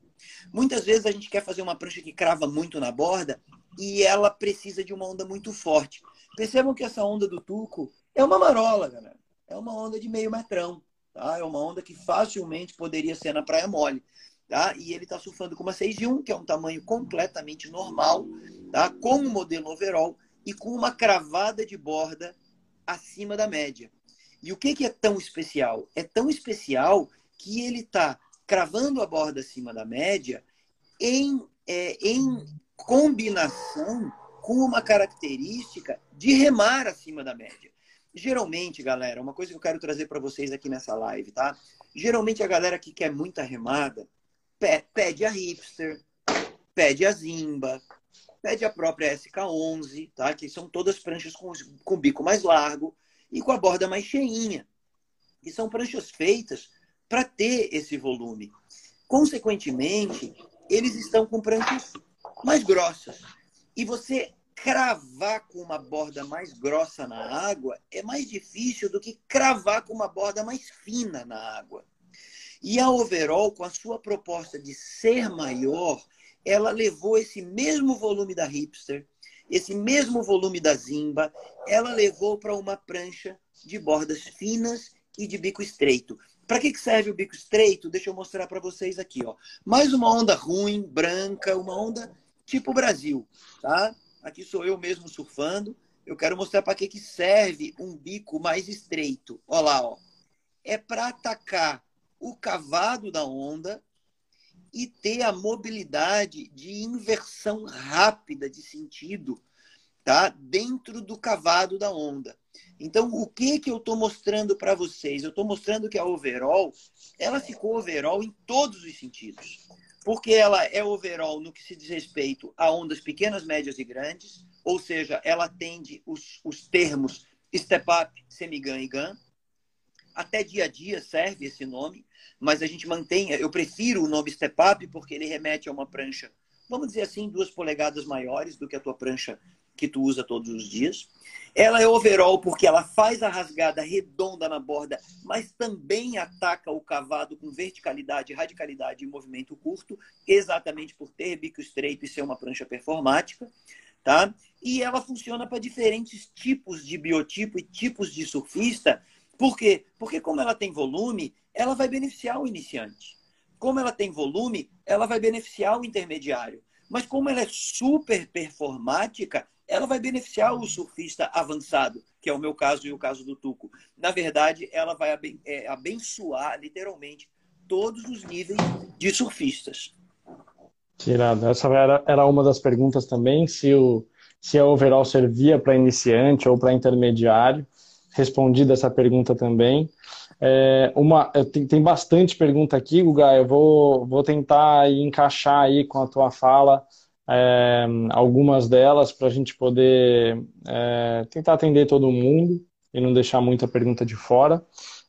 Muitas vezes a gente quer fazer uma prancha que crava muito na borda e ela precisa de uma onda muito forte. Percebam que essa onda do tuco é uma marola, galera. É uma onda de meio metrão. Tá? É uma onda que facilmente poderia ser na praia mole. Tá? E ele está surfando com uma 6 de 1, que é um tamanho completamente normal, tá? com um modelo overall e com uma cravada de borda acima da média. E o que, que é tão especial? É tão especial que ele está cravando a borda acima da média em, é, em combinação com uma característica de remar acima da média. Geralmente, galera, uma coisa que eu quero trazer para vocês aqui nessa live, tá? Geralmente a galera que quer muita remada pede a hipster, pede a zimba, pede a própria SK11, tá? que são todas pranchas com, com bico mais largo e com a borda mais cheinha. E são pranchas feitas para ter esse volume. Consequentemente, eles estão com pranchas mais grossas. E você cravar com uma borda mais grossa na água é mais difícil do que cravar com uma borda mais fina na água. E a overall, com a sua proposta de ser maior, ela levou esse mesmo volume da hipster, esse mesmo volume da Zimba, ela levou para uma prancha de bordas finas e de bico estreito. Para que serve o bico estreito? Deixa eu mostrar para vocês aqui, ó. Mais uma onda ruim, branca, uma onda tipo Brasil, tá? Aqui sou eu mesmo surfando. Eu quero mostrar para que que serve um bico mais estreito. Olha lá, ó. É para atacar o cavado da onda e ter a mobilidade de inversão rápida de sentido tá? dentro do cavado da onda. Então, o que, que eu estou mostrando para vocês? Eu estou mostrando que a overall, ela ficou overall em todos os sentidos. Porque ela é overall no que se diz respeito a ondas pequenas, médias e grandes, ou seja, ela atende os, os termos step up, semigun e gun. Até dia a dia serve esse nome mas a gente mantém. Eu prefiro o nome Step Up porque ele remete a uma prancha, vamos dizer assim, duas polegadas maiores do que a tua prancha que tu usa todos os dias. Ela é overall porque ela faz a rasgada redonda na borda, mas também ataca o cavado com verticalidade, radicalidade e movimento curto, exatamente por ter bico estreito e ser uma prancha performática, tá? E ela funciona para diferentes tipos de biotipo e tipos de surfista. Por quê? Porque como ela tem volume, ela vai beneficiar o iniciante. Como ela tem volume, ela vai beneficiar o intermediário. Mas como ela é super performática, ela vai beneficiar o surfista avançado, que é o meu caso e o caso do Tuco. Na verdade, ela vai é, abençoar, literalmente, todos os níveis de surfistas. Tirado. Essa era, era uma das perguntas também, se, o, se a overall servia para iniciante ou para intermediário. Respondi dessa pergunta também. É, uma, tem, tem bastante pergunta aqui, Guga. Eu vou, vou tentar encaixar aí com a tua fala é, algumas delas para a gente poder é, tentar atender todo mundo e não deixar muita pergunta de fora.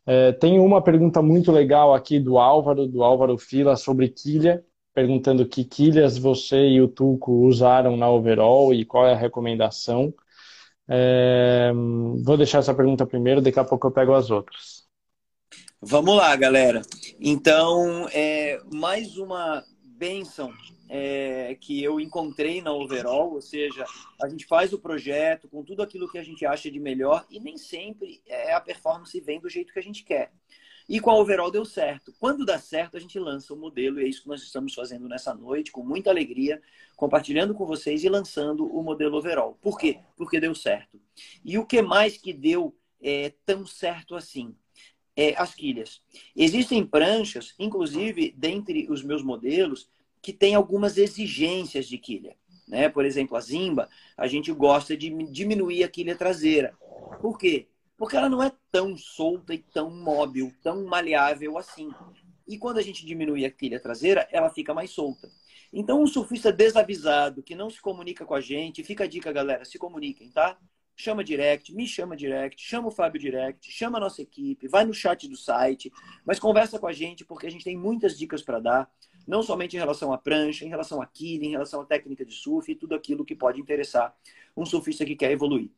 É, tem uma pergunta muito legal aqui do Álvaro, do Álvaro Fila, sobre quilha, perguntando que quilhas você e o Tuco usaram na overall e qual é a recomendação. É, vou deixar essa pergunta primeiro, daqui a pouco eu pego as outras. Vamos lá, galera. Então, é, mais uma benção é, que eu encontrei na Overall, ou seja, a gente faz o projeto com tudo aquilo que a gente acha de melhor e nem sempre é, a performance vem do jeito que a gente quer. E com a Overall deu certo. Quando dá certo, a gente lança o modelo e é isso que nós estamos fazendo nessa noite, com muita alegria, compartilhando com vocês e lançando o modelo Overall. Por quê? Porque deu certo. E o que mais que deu é, tão certo assim? É, as quilhas. Existem pranchas, inclusive dentre os meus modelos, que tem algumas exigências de quilha. Né? Por exemplo, a Zimba, a gente gosta de diminuir a quilha traseira. Por quê? Porque ela não é tão solta e tão móvel, tão maleável assim. E quando a gente diminui a quilha traseira, ela fica mais solta. Então, um surfista desavisado, que não se comunica com a gente, fica a dica, galera, se comuniquem, tá? Chama direct, me chama direct, chama o Fábio direct, chama a nossa equipe, vai no chat do site, mas conversa com a gente, porque a gente tem muitas dicas para dar não somente em relação à prancha, em relação à quilha, em relação à técnica de surf e tudo aquilo que pode interessar um surfista que quer evoluir.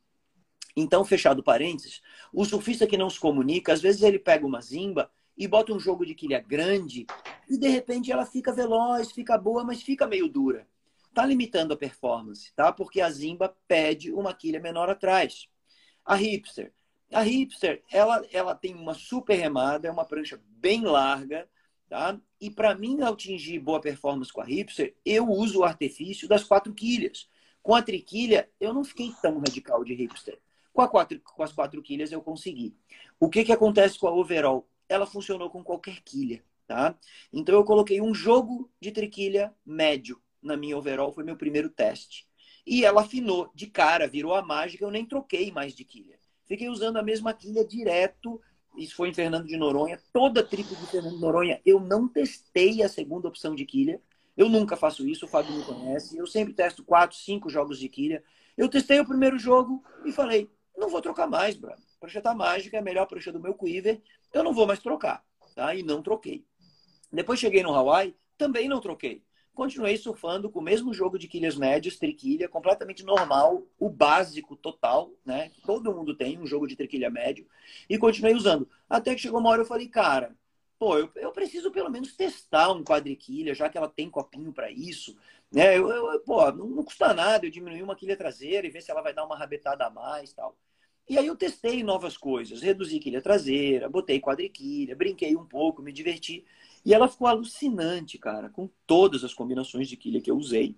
Então, fechado parênteses, o surfista que não se comunica, às vezes ele pega uma zimba e bota um jogo de quilha grande e de repente ela fica veloz, fica boa, mas fica meio dura. Tá limitando a performance, tá? Porque a zimba pede uma quilha menor atrás. A hipster, a hipster, ela, ela tem uma super remada, é uma prancha bem larga, Tá? E para mim atingir boa performance com a Hipster, eu uso o artifício das quatro quilhas. Com a triquilha, eu não fiquei tão radical de Hipster. Com, quatro, com as quatro quilhas, eu consegui. O que, que acontece com a Overall? Ela funcionou com qualquer quilha. Tá? Então, eu coloquei um jogo de triquilha médio na minha Overall, foi meu primeiro teste. E ela afinou de cara, virou a mágica, eu nem troquei mais de quilha. Fiquei usando a mesma quilha direto isso foi em Fernando de Noronha, toda a tribo de Fernando de Noronha, eu não testei a segunda opção de quilha. Eu nunca faço isso, o Fábio me conhece. Eu sempre testo quatro, cinco jogos de quilha. Eu testei o primeiro jogo e falei, não vou trocar mais, bro. Prancha tá mágica, é a melhor prancha do meu quiver. Eu não vou mais trocar, tá? E não troquei. Depois cheguei no Hawaii, também não troquei continuei surfando com o mesmo jogo de quilhas médias, triquilha, completamente normal, o básico total, né? Todo mundo tem um jogo de triquilha médio, e continuei usando. Até que chegou uma hora eu falei, cara, pô, eu, eu preciso pelo menos testar um quadriquilha, já que ela tem copinho para isso, né? Eu, eu, pô, não, não, custa nada eu diminuir uma quilha traseira e ver se ela vai dar uma rabetada a mais tal. E aí eu testei novas coisas, reduzi quilha traseira, botei quadriquilha, brinquei um pouco, me diverti. E ela ficou alucinante, cara, com todas as combinações de quilha que eu usei.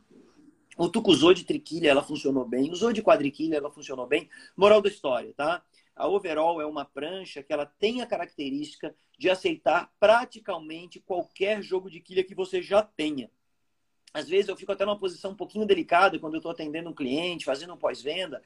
O Tuco usou de triquilha, ela funcionou bem. Usou de quadriquilha, ela funcionou bem. Moral da história, tá? A Overall é uma prancha que ela tem a característica de aceitar praticamente qualquer jogo de quilha que você já tenha. Às vezes eu fico até numa posição um pouquinho delicada quando eu estou atendendo um cliente, fazendo um pós-venda.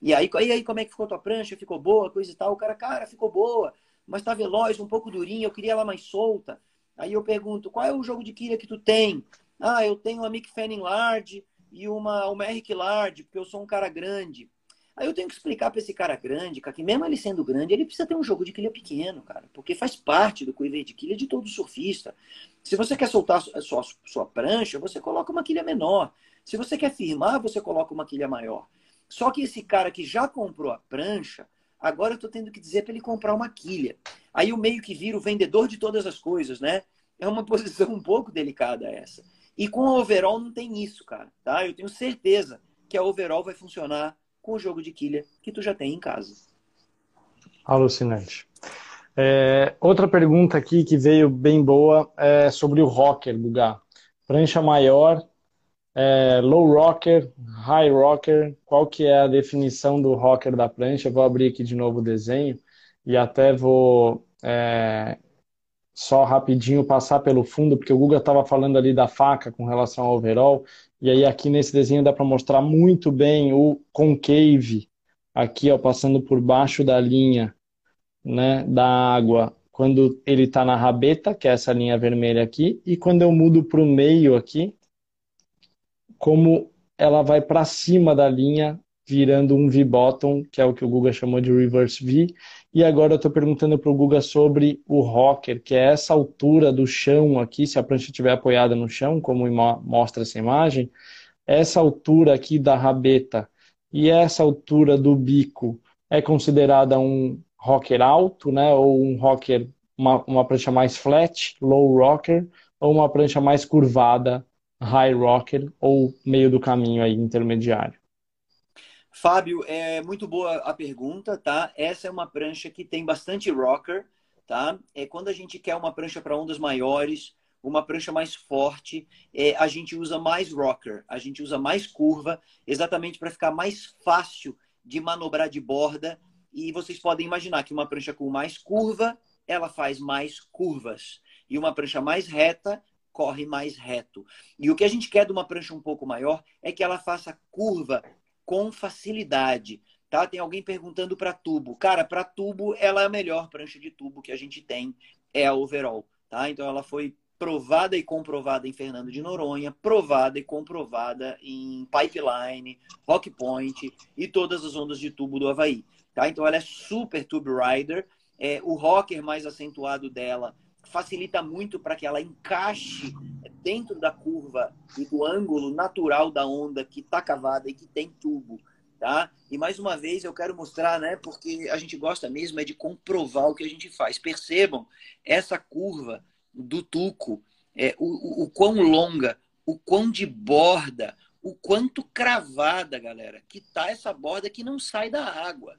E aí, e aí, como é que ficou tua prancha? Ficou boa, coisa e tal. O cara, cara, ficou boa, mas tá veloz, um pouco durinha, eu queria ela mais solta. Aí eu pergunto, qual é o jogo de quilha que tu tem? Ah, eu tenho uma Mick Fanning Large e uma, uma Eric Large, porque eu sou um cara grande. Aí eu tenho que explicar para esse cara grande, cara, que mesmo ele sendo grande, ele precisa ter um jogo de quilha pequeno, cara, porque faz parte do quiver de quilha de todo surfista. Se você quer soltar sua, sua prancha, você coloca uma quilha menor. Se você quer firmar, você coloca uma quilha maior. Só que esse cara que já comprou a prancha, agora eu estou tendo que dizer para ele comprar uma quilha. Aí eu meio que viro o vendedor de todas as coisas, né? É uma posição um pouco delicada essa. E com a overall não tem isso, cara, tá? Eu tenho certeza que a overall vai funcionar com o jogo de quilha que tu já tem em casa. Alucinante. É, outra pergunta aqui que veio bem boa é sobre o rocker, Guga. Prancha maior, é, low rocker, high rocker, qual que é a definição do rocker da prancha? Eu vou abrir aqui de novo o desenho e até vou é, só rapidinho passar pelo fundo, porque o Guga estava falando ali da faca com relação ao overall, e aí aqui nesse desenho dá para mostrar muito bem o concave, aqui ó, passando por baixo da linha né, da água, quando ele está na rabeta, que é essa linha vermelha aqui, e quando eu mudo para o meio aqui, como ela vai para cima da linha, virando um V-bottom, que é o que o Guga chamou de reverse V. E agora eu estou perguntando para o Guga sobre o rocker, que é essa altura do chão aqui, se a prancha estiver apoiada no chão, como mostra essa imagem, essa altura aqui da rabeta e essa altura do bico é considerada um rocker alto, né? Ou um rocker, uma, uma prancha mais flat, low rocker, ou uma prancha mais curvada, high rocker, ou meio do caminho aí, intermediário. Fábio, é muito boa a pergunta, tá? Essa é uma prancha que tem bastante rocker, tá? É quando a gente quer uma prancha para ondas maiores, uma prancha mais forte, é, a gente usa mais rocker, a gente usa mais curva, exatamente para ficar mais fácil de manobrar de borda e vocês podem imaginar que uma prancha com mais curva, ela faz mais curvas. E uma prancha mais reta, corre mais reto. E o que a gente quer de uma prancha um pouco maior é que ela faça curva com facilidade. Tá? Tem alguém perguntando para tubo. Cara, para tubo, ela é a melhor prancha de tubo que a gente tem, é a overall. Tá? Então ela foi provada e comprovada em Fernando de Noronha, provada e comprovada em Pipeline, Rock Point e todas as ondas de tubo do Havaí. Tá? Então ela é super tube rider. É, o rocker mais acentuado dela facilita muito para que ela encaixe dentro da curva e do ângulo natural da onda que está cavada e que tem tubo. Tá? E mais uma vez eu quero mostrar, né, porque a gente gosta mesmo é de comprovar o que a gente faz. Percebam essa curva do tuco, é, o, o, o quão longa, o quão de borda, o quanto cravada, galera, que tá essa borda que não sai da água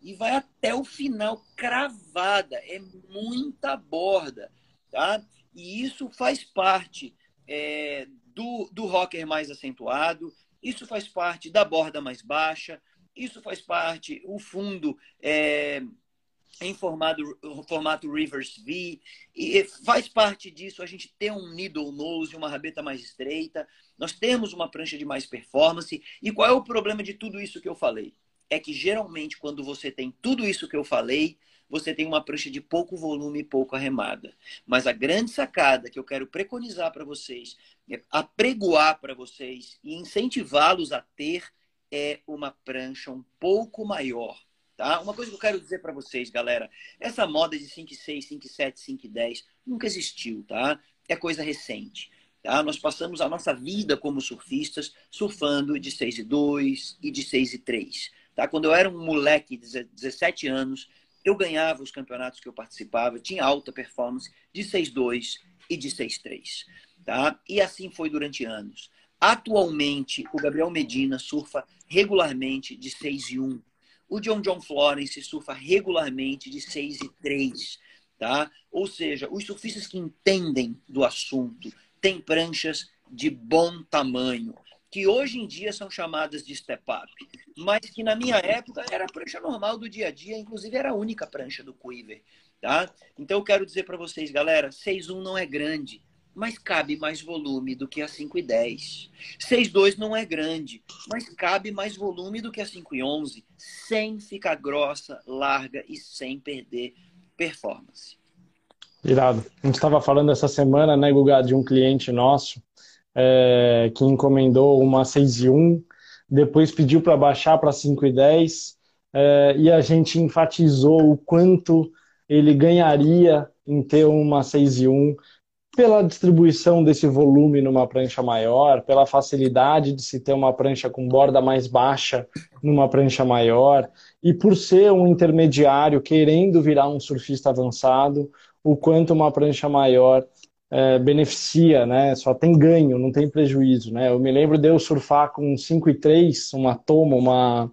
e vai até o final cravada. É muita borda, tá? E isso faz parte é, do, do rocker mais acentuado, isso faz parte da borda mais baixa, isso faz parte, o fundo é, em formato, formato reverse V, e faz parte disso a gente ter um needle nose, uma rabeta mais estreita, nós temos uma prancha de mais performance, e qual é o problema de tudo isso que eu falei? É que geralmente quando você tem tudo isso que eu falei, você tem uma prancha de pouco volume e pouco arremada. Mas a grande sacada que eu quero preconizar para vocês, é apregoar para vocês e incentivá-los a ter é uma prancha um pouco maior. Tá? Uma coisa que eu quero dizer para vocês, galera, essa moda de 5,6, 5,7, 5,10 nunca existiu, tá? É coisa recente. Tá? Nós passamos a nossa vida como surfistas surfando de 6,2 e de 6,3. Tá? Quando eu era um moleque de 17 anos, eu ganhava os campeonatos que eu participava, tinha alta performance de 6-2 e de 6-3. Tá? E assim foi durante anos. Atualmente, o Gabriel Medina surfa regularmente de 6 e 1. O John John Florence surfa regularmente de 6 e 3. Tá? Ou seja, os surfistas que entendem do assunto têm pranchas de bom tamanho que hoje em dia são chamadas de step up, mas que na minha época era a prancha normal do dia a dia, inclusive era a única prancha do Quiver, tá? Então eu quero dizer para vocês, galera, 6.1 não é grande, mas cabe mais volume do que a 5 e 10. 6.2 não é grande, mas cabe mais volume do que a 5 e 11, sem ficar grossa, larga e sem perder performance. Irado. A gente estava falando essa semana, né, Guga, de um cliente nosso é, que encomendou uma 6 e 1, depois pediu para baixar para 5 e 10, é, e a gente enfatizou o quanto ele ganharia em ter uma 6 e 1 pela distribuição desse volume numa prancha maior, pela facilidade de se ter uma prancha com borda mais baixa numa prancha maior, e por ser um intermediário querendo virar um surfista avançado, o quanto uma prancha maior é, beneficia, né? Só tem ganho, não tem prejuízo, né? Eu me lembro de eu surfar com 5 e 3, uma tomo, uma,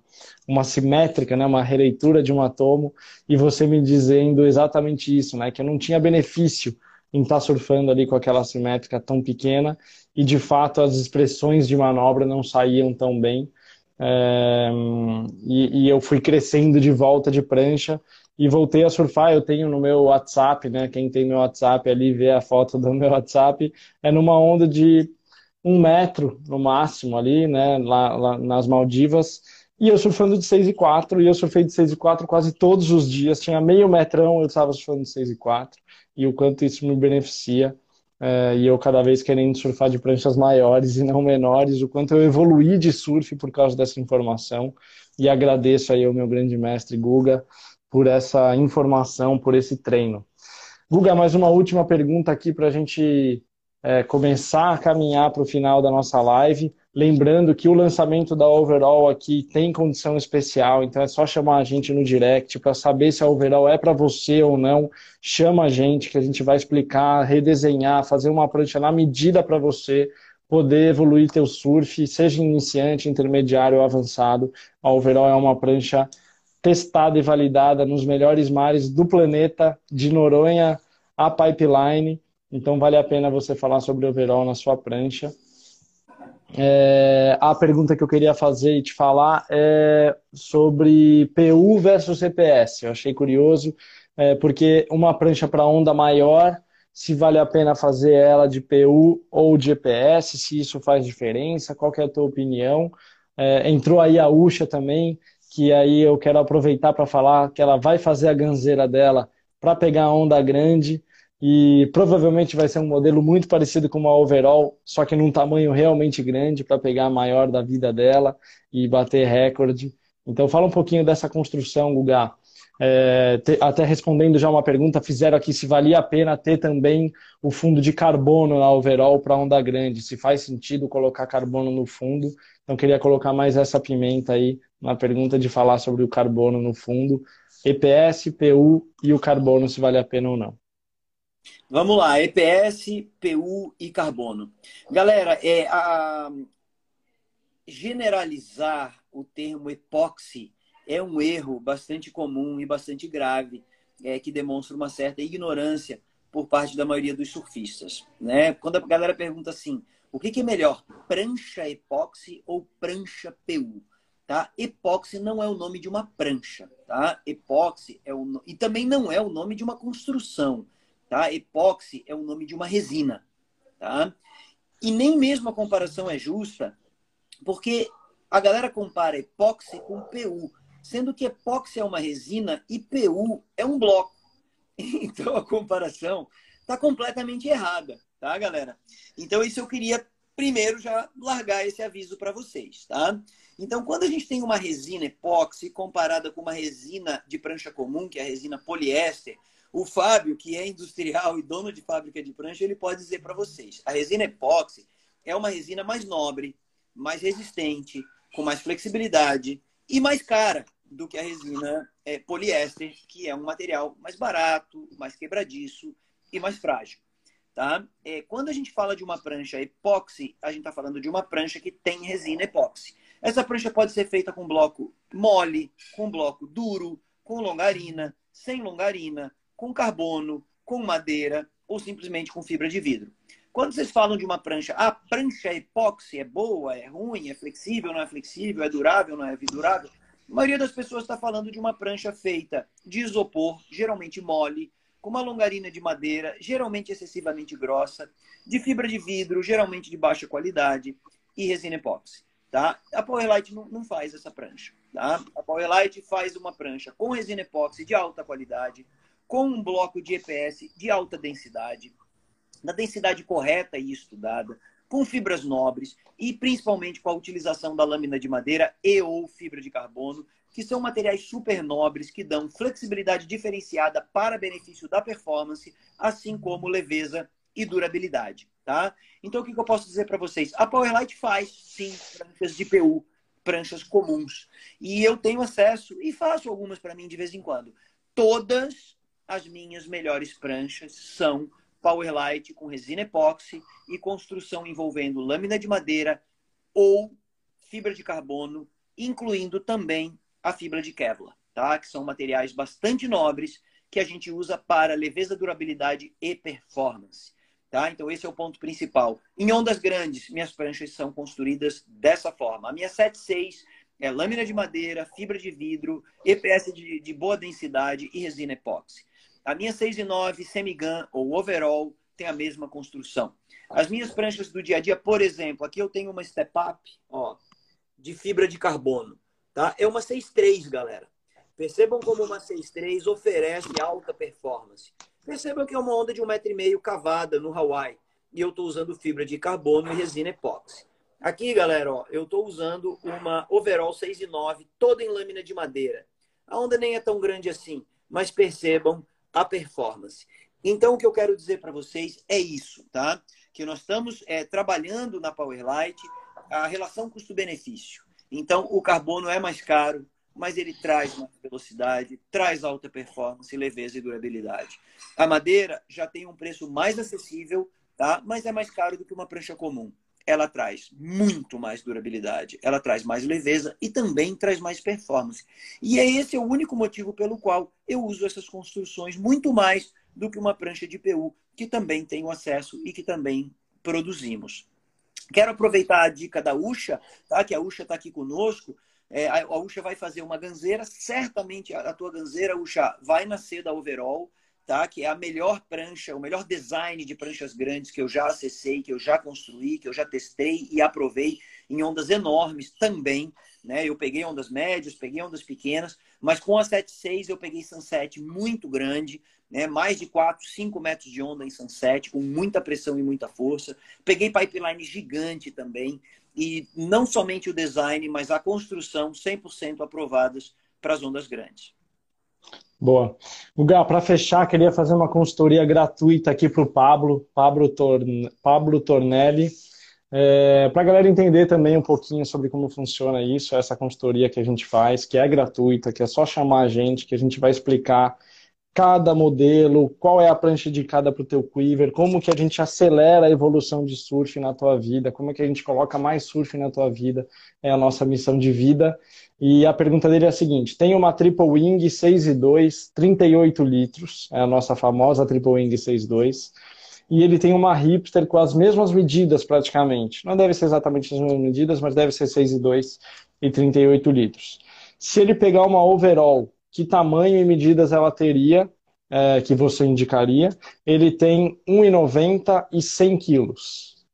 uma simétrica, né? Uma releitura de uma tomo, e você me dizendo exatamente isso, né? Que eu não tinha benefício em estar tá surfando ali com aquela simétrica tão pequena e de fato as expressões de manobra não saíam tão bem é, e, e, eu fui crescendo de volta de prancha e voltei a surfar. Eu tenho no meu WhatsApp, né? Quem tem meu WhatsApp ali vê a foto do meu WhatsApp. É numa onda de um metro no máximo ali, né? Lá, lá nas Maldivas. E eu surfando de 6 e 4, e eu surfei de 6 e 4 quase todos os dias. Tinha meio metrão, eu estava surfando de 6 e 4 e o quanto isso me beneficia. É, e eu cada vez querendo surfar de pranchas maiores e não menores, o quanto eu evoluí de surf por causa dessa informação. E agradeço aí ao meu grande mestre Guga por essa informação, por esse treino. Guga, mais uma última pergunta aqui para a gente é, começar a caminhar para o final da nossa live. Lembrando que o lançamento da Overall aqui tem condição especial, então é só chamar a gente no direct para saber se a Overall é para você ou não. Chama a gente que a gente vai explicar, redesenhar, fazer uma prancha na medida para você poder evoluir teu surf, seja iniciante, intermediário ou avançado. A Overall é uma prancha testada e validada nos melhores mares do planeta, de Noronha a Pipeline. Então vale a pena você falar sobre Overall na sua prancha. É, a pergunta que eu queria fazer e te falar é sobre PU versus CPS. Eu achei curioso, é, porque uma prancha para onda maior, se vale a pena fazer ela de PU ou de EPS, se isso faz diferença, qual é a tua opinião? É, entrou aí a Ucha também, que aí eu quero aproveitar para falar que ela vai fazer a ganzeira dela para pegar a onda grande e provavelmente vai ser um modelo muito parecido com uma overall, só que num tamanho realmente grande para pegar a maior da vida dela e bater recorde. Então fala um pouquinho dessa construção, Guga. É, te, até respondendo já uma pergunta, fizeram aqui se valia a pena ter também o fundo de carbono na overall para onda grande, se faz sentido colocar carbono no fundo. Então queria colocar mais essa pimenta aí na pergunta de falar sobre o carbono no fundo, EPS, PU e o carbono se vale a pena ou não. Vamos lá, EPS, PU e carbono. Galera, é, a... generalizar o termo epóxi é um erro bastante comum e bastante grave, é, que demonstra uma certa ignorância por parte da maioria dos surfistas. Né? Quando a galera pergunta assim, o que, que é melhor, prancha epóxi ou prancha PU? Tá? Epóxi não é o nome de uma prancha, tá? Epóxi é o e também não é o nome de uma construção. Tá? Epóxi é o nome de uma resina. Tá? E nem mesmo a comparação é justa, porque a galera compara epóxi com PU, sendo que epóxi é uma resina e PU é um bloco. Então a comparação está completamente errada, tá, galera? Então isso eu queria primeiro já largar esse aviso para vocês, tá? Então, quando a gente tem uma resina epóxi comparada com uma resina de prancha comum, que é a resina poliéster, o Fábio, que é industrial e dono de fábrica de prancha, ele pode dizer para vocês: a resina epóxi é uma resina mais nobre, mais resistente, com mais flexibilidade e mais cara do que a resina é, poliéster, que é um material mais barato, mais quebradiço e mais frágil. Tá? É, quando a gente fala de uma prancha epóxi, a gente está falando de uma prancha que tem resina epóxi. Essa prancha pode ser feita com bloco mole, com bloco duro, com longarina, sem longarina, com carbono, com madeira ou simplesmente com fibra de vidro. Quando vocês falam de uma prancha, a prancha epóxi é boa, é ruim, é flexível, não é flexível, é durável, não é durável, a maioria das pessoas está falando de uma prancha feita de isopor, geralmente mole, uma longarina de madeira, geralmente excessivamente grossa, de fibra de vidro, geralmente de baixa qualidade, e resina epóxi. Tá? A Powerlite não, não faz essa prancha. Tá? A Powerlite faz uma prancha com resina epóxi de alta qualidade, com um bloco de EPS de alta densidade, na densidade correta e estudada, com fibras nobres e principalmente com a utilização da lâmina de madeira e ou fibra de carbono, que são materiais super nobres que dão flexibilidade diferenciada para benefício da performance, assim como leveza e durabilidade, tá? Então, o que, eu posso dizer para vocês? A Powerlight faz, sim, pranchas de PU, pranchas comuns. E eu tenho acesso e faço algumas para mim de vez em quando. Todas as minhas melhores pranchas são Powerlight com resina epóxi e construção envolvendo lâmina de madeira ou fibra de carbono, incluindo também a fibra de Kevlar, tá? Que são materiais bastante nobres que a gente usa para leveza, durabilidade e performance. Tá? Então, esse é o ponto principal. Em ondas grandes, minhas pranchas são construídas dessa forma. A minha 76 é lâmina de madeira, fibra de vidro, EPS de, de boa densidade e resina epóxi. A minha 6 e 9 semigun ou overall tem a mesma construção. As minhas pranchas do dia a dia, por exemplo, aqui eu tenho uma step up, ó, de fibra de carbono, tá? É uma 6.3, galera. Percebam como uma 6.3 oferece alta performance. Percebam que é uma onda de um metro e meio cavada no Hawaii. E eu estou usando fibra de carbono e resina epóxi. Aqui, galera, ó, eu estou usando uma overall 6,9, toda em lâmina de madeira. A onda nem é tão grande assim, mas percebam a performance. Então, o que eu quero dizer para vocês é isso, tá? Que nós estamos é, trabalhando na Powerlight a relação custo-benefício. Então, o carbono é mais caro, mas ele traz mais velocidade, traz alta performance, leveza e durabilidade. A madeira já tem um preço mais acessível, tá? mas é mais caro do que uma prancha comum. Ela traz muito mais durabilidade, ela traz mais leveza e também traz mais performance. E é esse o único motivo pelo qual eu uso essas construções muito mais do que uma prancha de PU, que também tenho acesso e que também produzimos. Quero aproveitar a dica da Ucha, tá? que a Ucha está aqui conosco, é, a, a Ucha vai fazer uma ganzeira, certamente a, tua ganzeira, Ucha, vai nascer da Overall, tá? Que é a melhor prancha, o melhor design de pranchas grandes que eu já acessei, que eu já construí, que eu já testei e aprovei em ondas enormes também, né? Eu peguei ondas médias, peguei ondas pequenas, mas com a 7.6 eu peguei sunset muito grande, né? Mais de 4, 5 metros de onda em sunset, com muita pressão e muita força. Peguei pipeline gigante também e não somente o design, mas a construção 100% aprovadas para as ondas grandes. Boa. Guga, para fechar, queria fazer uma consultoria gratuita aqui para o Pablo, Pablo, Torn... Pablo Tornelli, é, para a galera entender também um pouquinho sobre como funciona isso, essa consultoria que a gente faz, que é gratuita, que é só chamar a gente, que a gente vai explicar cada modelo, qual é a prancha indicada para o teu quiver, como que a gente acelera a evolução de surf na tua vida, como é que a gente coloca mais surf na tua vida, é a nossa missão de vida. E a pergunta dele é a seguinte, tem uma Triple Wing 6 e 2, 38 litros, é a nossa famosa Triple Wing 6.2, e ele tem uma hipster com as mesmas medidas praticamente. Não deve ser exatamente as mesmas medidas, mas deve ser 6 e 2 e 38 litros. Se ele pegar uma overall que tamanho e medidas ela teria, é, que você indicaria. Ele tem 1,90 e 100 quilos.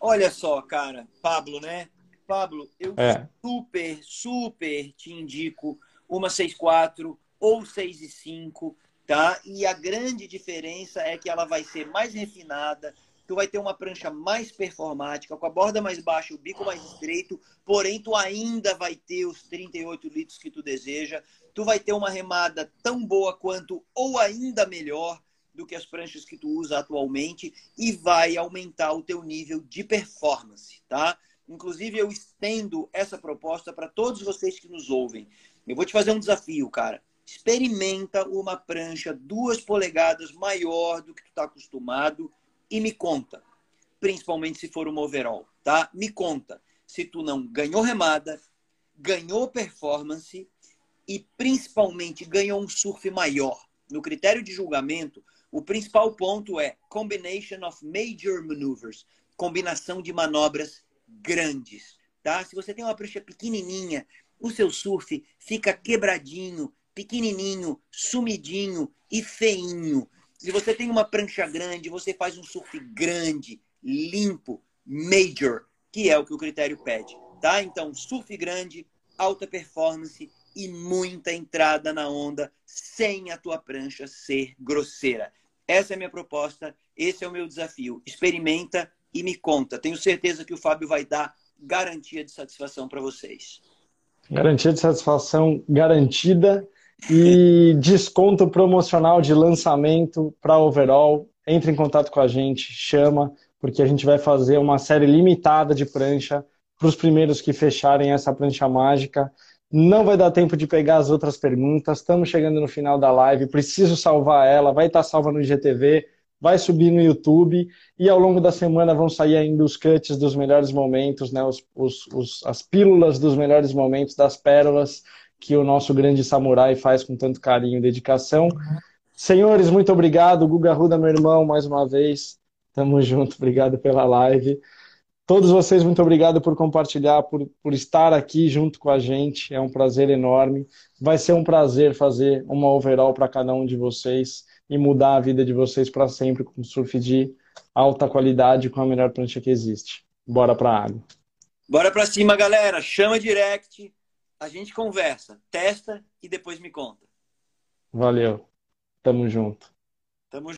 Olha só, cara, Pablo, né? Pablo, eu é. super, super te indico uma 6,4 ou 6,5, tá? E a grande diferença é que ela vai ser mais refinada, tu vai ter uma prancha mais performática, com a borda mais baixa, o bico mais estreito, porém tu ainda vai ter os 38 litros que tu deseja, tu vai ter uma remada tão boa quanto ou ainda melhor do que as pranchas que tu usa atualmente e vai aumentar o teu nível de performance, tá? Inclusive eu estendo essa proposta para todos vocês que nos ouvem. Eu vou te fazer um desafio, cara. Experimenta uma prancha duas polegadas maior do que tu está acostumado e me conta, principalmente se for uma overall, tá? Me conta se tu não ganhou remada, ganhou performance e principalmente ganhou um surf maior. No critério de julgamento, o principal ponto é combination of major maneuvers, combinação de manobras grandes, tá? Se você tem uma prancha pequenininha, o seu surf fica quebradinho, pequenininho, sumidinho e feinho. Se você tem uma prancha grande, você faz um surf grande, limpo, major, que é o que o critério pede, tá? Então, surf grande, alta performance e muita entrada na onda sem a tua prancha ser grosseira. Essa é a minha proposta, esse é o meu desafio. Experimenta e me conta. Tenho certeza que o Fábio vai dar garantia de satisfação para vocês. Garantia de satisfação garantida e desconto promocional de lançamento para overall entre em contato com a gente, chama, porque a gente vai fazer uma série limitada de prancha para os primeiros que fecharem essa prancha mágica. Não vai dar tempo de pegar as outras perguntas. Estamos chegando no final da live. Preciso salvar ela. Vai estar salva no IGTV, vai subir no YouTube e ao longo da semana vão sair ainda os cuts dos melhores momentos, né? Os, os, os, as pílulas dos melhores momentos, das pérolas que o nosso grande samurai faz com tanto carinho e dedicação. Senhores, muito obrigado. Guga Ruda, meu irmão, mais uma vez. Tamo junto. Obrigado pela live. Todos vocês, muito obrigado por compartilhar, por, por estar aqui junto com a gente. É um prazer enorme. Vai ser um prazer fazer uma overall para cada um de vocês e mudar a vida de vocês para sempre com surf de alta qualidade com a melhor prancha que existe. Bora para a água. Bora para cima, galera. Chama direct a gente conversa, testa e depois me conta. Valeu. Tamo junto. Tamo junto.